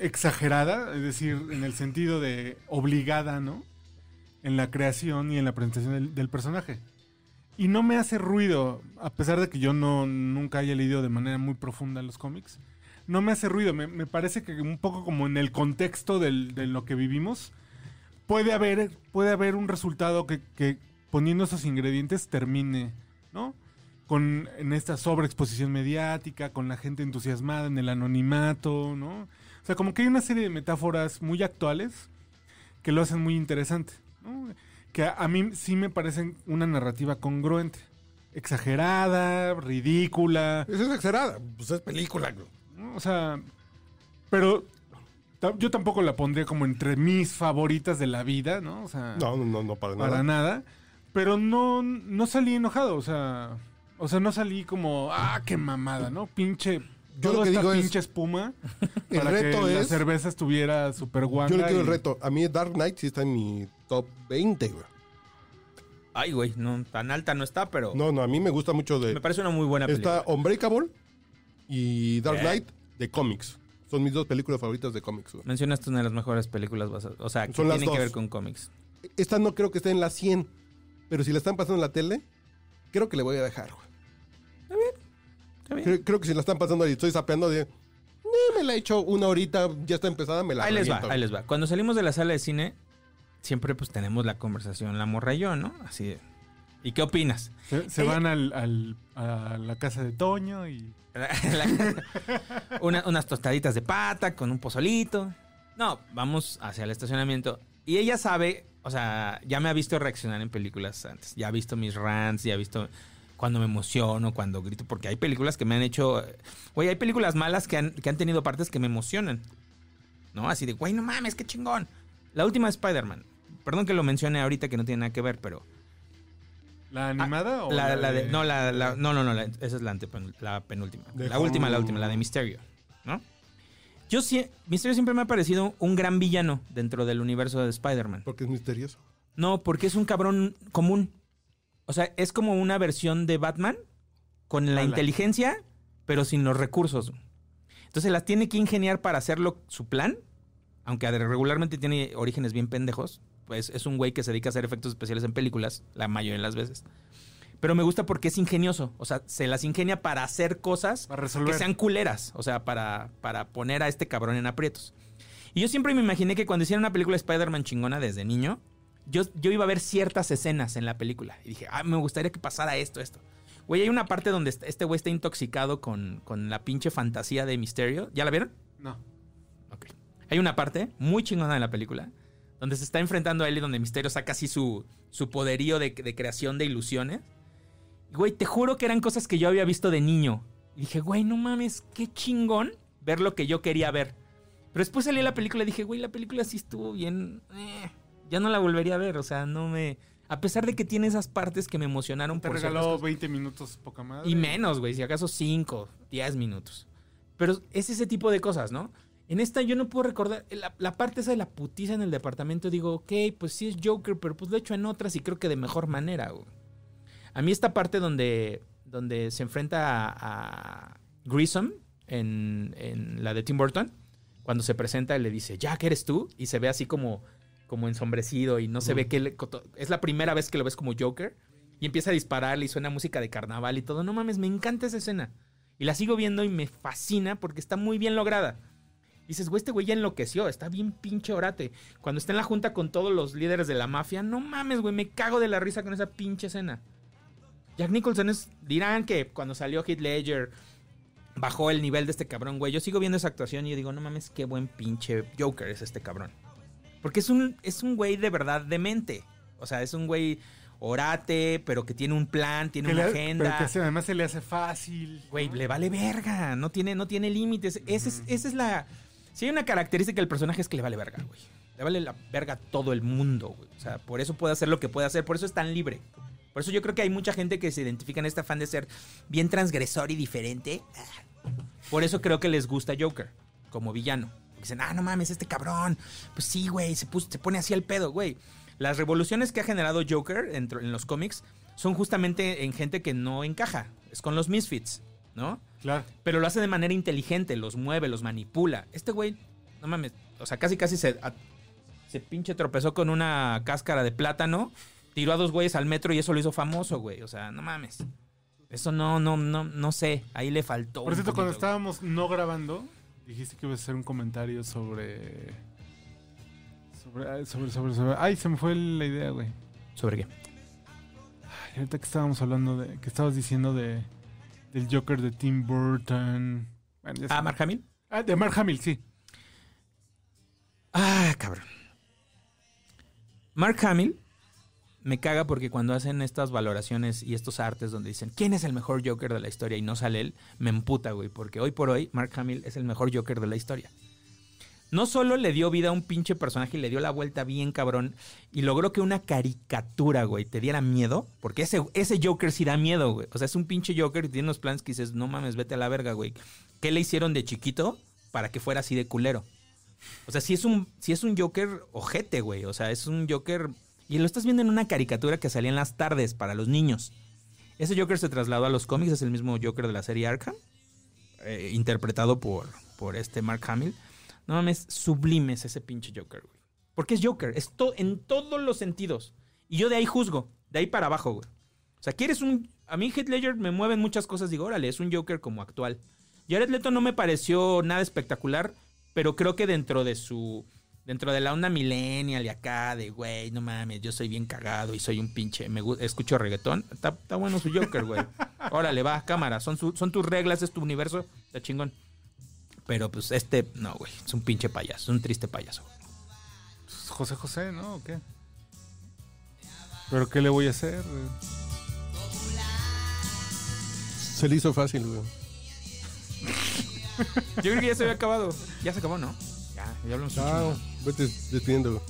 exagerada, es decir, en el sentido de obligada, ¿no? En la creación y en la presentación del, personaje. Y no me hace ruido, a pesar de que yo no nunca haya leído de manera muy profunda los cómics. No me hace ruido, me, parece que un poco como en el contexto del- de lo que vivimos, puede haber, puede haber un resultado que, que poniendo esos ingredientes termine, ¿no? Con en esta sobreexposición mediática, con la gente entusiasmada en el anonimato, ¿no? O sea, como que hay una serie de metáforas muy actuales que lo hacen muy interesante, ¿no? Que a, a mí sí me parecen una narrativa congruente, exagerada, ridícula, Es exagerada. Pues es película. ¿no? O sea, pero yo tampoco la pondría como entre mis favoritas de la vida, ¿no? O sea, No, no, no, no para nada. para nada. Pero no, no salí enojado, o sea, o sea, no salí como, ah, qué mamada, ¿no? Pinche, Yo lo que digo es- pinche espuma El para reto que la es- cerveza estuviera súper guanga. Yo le quiero y- el reto. A mí Dark Knight sí está en mi top 20, güey. Ay, güey, no, tan alta no está, pero No, no, a mí me gusta mucho me de... parece una muy buena película. Está Unbreakable y Dark ¿Qué? Knight de cómics. Son mis dos películas favoritas de cómics, güey. Mencionaste una de las mejores películas basadas, o sea, que Son las tienen que ver con cómics. Esta no creo que esté en la 100, pero si la están pasando en la tele, creo que le voy a dejar, güey. Creo, creo que si la están pasando y estoy sapeando de... "Eh, me la he hecho una horita, ya está empezada, me la Ahí les va, ahí les va. Cuando salimos de la sala de cine, siempre pues tenemos la conversación, la morra y yo, ¿no? Así de... ¿Y qué opinas? Se, se Ella- van al, al- a la casa de Toño y... <laughs> La- Una- unas tostaditas de pata con un pozolito. No, vamos hacia el estacionamiento. Y ella sabe, o sea, ya me ha visto reaccionar en películas antes. Ya ha visto mis rants, ya ha visto cuando me emociono, cuando grito. Porque hay películas que me han hecho... Güey, hay películas malas que han, que han tenido partes que me emocionan. ¿No? Así de, güey, no mames, qué chingón. La última de Spider-Man. Perdón que lo mencione ahorita que no tiene nada que ver, pero... ¿La animada o Ah, La, la, la de, de- no, la, la- no, no, no, la- esa es la, antepen- la penúltima. La última, la última, la de Misterio, ¿no? Yo sí, Misterio siempre me ha parecido un gran villano dentro del universo de Spider-Man. Porque es misterioso. No, porque es un cabrón común. O sea, es como una versión de Batman con la inteligencia, pero sin los recursos. Entonces las tiene que ingeniar para hacerlo su plan, aunque regularmente tiene orígenes bien pendejos. Pues es un güey que se dedica a hacer efectos especiales en películas, la mayoría de las veces. Pero me gusta porque es ingenioso. O sea, se las ingenia para hacer cosas Para que sean culeras. O sea, para, para poner a este cabrón en aprietos. Y yo siempre me imaginé que cuando hicieran una película de Spider-Man chingona desde niño, yo, yo iba a ver ciertas escenas en la película. Y dije, ah, me gustaría que pasara esto, esto. Güey, hay una parte donde est- este güey está intoxicado con, con la pinche fantasía de Misterio. ¿Ya la vieron? No. Ok. Hay una parte muy chingona de la película donde se está enfrentando a él y donde Misterio saca así su, su poderío de, de creación de ilusiones. Y, Güey, te juro que eran cosas que yo había visto de niño. Y dije, güey, no mames, qué chingón ver lo que yo quería ver. Pero después salí a la película y dije, güey, la película sí estuvo bien. eh, ya no la volvería a ver, o sea, no me... A pesar de que tiene esas partes que me emocionaron Te por regaló cosas. 20 minutos poca madre. Y menos, güey, si acaso 5, 10 minutos. Pero es ese tipo de cosas, ¿no? En esta yo no puedo recordar, la, la parte esa de la putiza en el departamento, digo, ok, pues sí es Joker, pero pues lo he hecho en otras y creo que de mejor manera, güey. A mí esta parte donde, donde se enfrenta a, a Grissom en, en la de Tim Burton, cuando se presenta y le dice, Jack, ¿eres tú? Y se ve así como, como ensombrecido y no se ve que... le- es la primera vez que lo ves como Joker. Y empieza a dispararle y suena música de carnaval y todo. No mames, me encanta esa escena. Y la sigo viendo y me fascina porque está muy bien lograda. Dices, güey, este güey ya enloqueció, está bien pinche orate. Cuando está en la junta con todos los líderes de la mafia, no mames, güey, me cago de la risa con esa pinche escena. Jack Nicholson es, dirán que cuando salió Heath Ledger bajó el nivel de este cabrón, güey. Yo sigo viendo esa actuación y digo, no mames, qué buen pinche Joker es este cabrón. Porque es un, es un güey de verdad demente. O sea, es un güey orate, pero que tiene un plan, tiene Que una le- agenda. Pero que se- además se le hace fácil. Güey, le vale verga, no tiene, no tiene límites. Esa es, esa es la, Si hay una característica del personaje es que le vale verga, güey. Le vale la verga a todo el mundo, güey. O sea, por eso puede hacer lo que puede hacer, por eso es tan libre. Por eso yo creo que hay mucha gente que se identifica en este afán de ser bien transgresor y diferente. Por eso creo que les gusta Joker como villano. Dicen, ah, no mames, este cabrón. Pues sí, güey, se, puso- se pone así el pedo, güey. Las revoluciones que ha generado Joker en, en los cómics son justamente en gente que no encaja. Es con los misfits, ¿no? Claro. Pero lo hace de manera inteligente, los mueve, los manipula. Este güey, no mames, o sea, casi casi se, a- se pinche tropezó con una cáscara de plátano, tiró a dos güeyes al metro y eso lo hizo famoso, güey. O sea, no mames. Eso no, no, no, no sé. Ahí le faltó. Por cierto, cuando estábamos no grabando, dijiste que ibas a hacer un comentario sobre. Sobre, sobre, sobre, sobre. Ay, se me fue la idea, güey. ¿Sobre qué? Ay, ahorita que estábamos hablando de. Que estabas diciendo de. Del Joker de Tim Burton. Bueno, Ah, Mark Hamill. Ah, de Mark Hamill, sí. Ah, cabrón. Mark Hamill me caga porque cuando hacen estas valoraciones y estos artes donde dicen quién es el mejor Joker de la historia y no sale él, me emputa, güey, porque hoy por hoy Mark Hamill es el mejor Joker de la historia. No solo le dio vida a un pinche personaje y le dio la vuelta bien cabrón y logró que una caricatura, güey, te diera miedo, porque ese, ese Joker sí da miedo, güey. O sea, es un pinche Joker y tiene unos planes que dices, no mames, vete a la verga, güey. ¿Qué le hicieron de chiquito para que fuera así de culero? O sea, si es un, si es un Joker ojete, güey. O sea, es un Joker. Y lo estás viendo en una caricatura que salía en las tardes para los niños. Ese Joker se trasladó a los cómics, es el mismo Joker de la serie Arkham. eh, interpretado por, por este Mark Hamill. No mames, sublimes ese pinche Joker, güey. Porque es Joker, es to- en todos los sentidos. Y yo de ahí juzgo, de ahí para abajo, güey. O sea, ¿quieres un. A mí Heath Ledger me mueven muchas cosas, digo, órale, es un Joker como actual. Jared Leto no me pareció nada espectacular, pero creo que dentro de su. Dentro de la onda millennial y acá, de güey, no mames, yo soy bien cagado y soy un pinche. Me escucho reggaetón. Está, está bueno su Joker, güey. <laughs> Órale, va, cámara. Son, su- son tus reglas, es tu universo. Está chingón. Pero pues este, no, güey. Es un pinche payaso, es un triste payaso. Pues, José José, ¿no? ¿O qué? ¿Pero qué le voy a hacer? güey? Se le hizo fácil, güey. Yo creo que ya se había acabado. Ya se acabó, ¿no? Ya, ya hablamos Ah, chingo. vete despidiendo.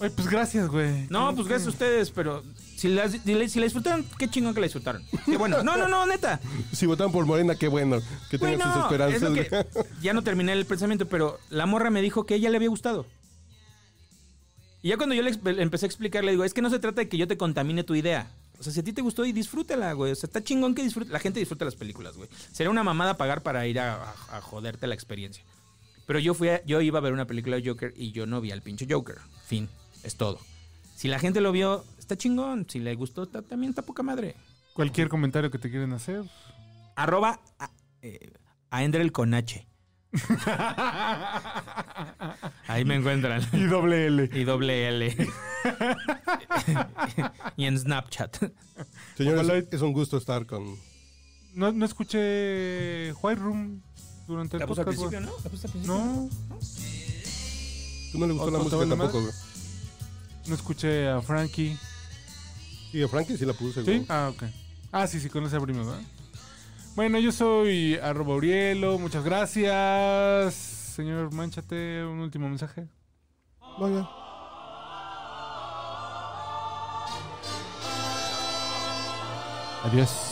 Ay, pues gracias, güey. No, pues gracias a ustedes, pero si la, si la- si la disfrutaron, qué chingón que la disfrutaron. Qué bueno. No, no, no, neta. <laughs> Si votaron por Morena, qué bueno. Que tengan Güey, sus esperanzas. es lo güey. que- ya no terminé el pensamiento, pero la morra me dijo que a ella le había gustado. Y ya cuando yo le, empecé a explicar, le digo, es que no se trata de que yo te contamine tu idea. O sea, si a ti te gustó y disfrútala, güey. O sea, está chingón que disfrute. La gente disfruta las películas, güey. Sería una mamada pagar para ir a, a- a joderte la experiencia. Pero yo fui a- yo iba a ver una película de Joker y yo no vi al pinche Joker. Fin. Es todo. Si la gente lo vio, está chingón. Si le gustó, está- también está poca madre. Cualquier comentario que te quieran hacer. Arroba a, eh, a Ender el con H. Ahí me encuentran. <laughs> Y doble L. Y doble L. <laughs> y en Snapchat. Señores, es un gusto estar con. No, no escuché White Room durante el La puse al podcast, principio. ¿no? La puse al principio. No, ¿Tú no le gustó ¿O- la música tampoco, güey? no escuché a Frankie. Sí, a Frankie sí la puse, ¿Sí? güey. Ah, ok. Ah, sí, sí, con ese abrimos, ¿verdad? Bueno, yo soy arroba Urielo. Muchas gracias. Señor, manchate un último mensaje. Vaya. Adiós.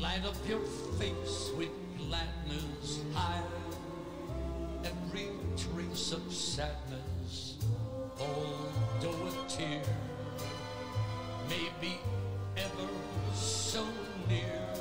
Light up your face with gladness, high. every trace of sadness, although a tear may be ever so near.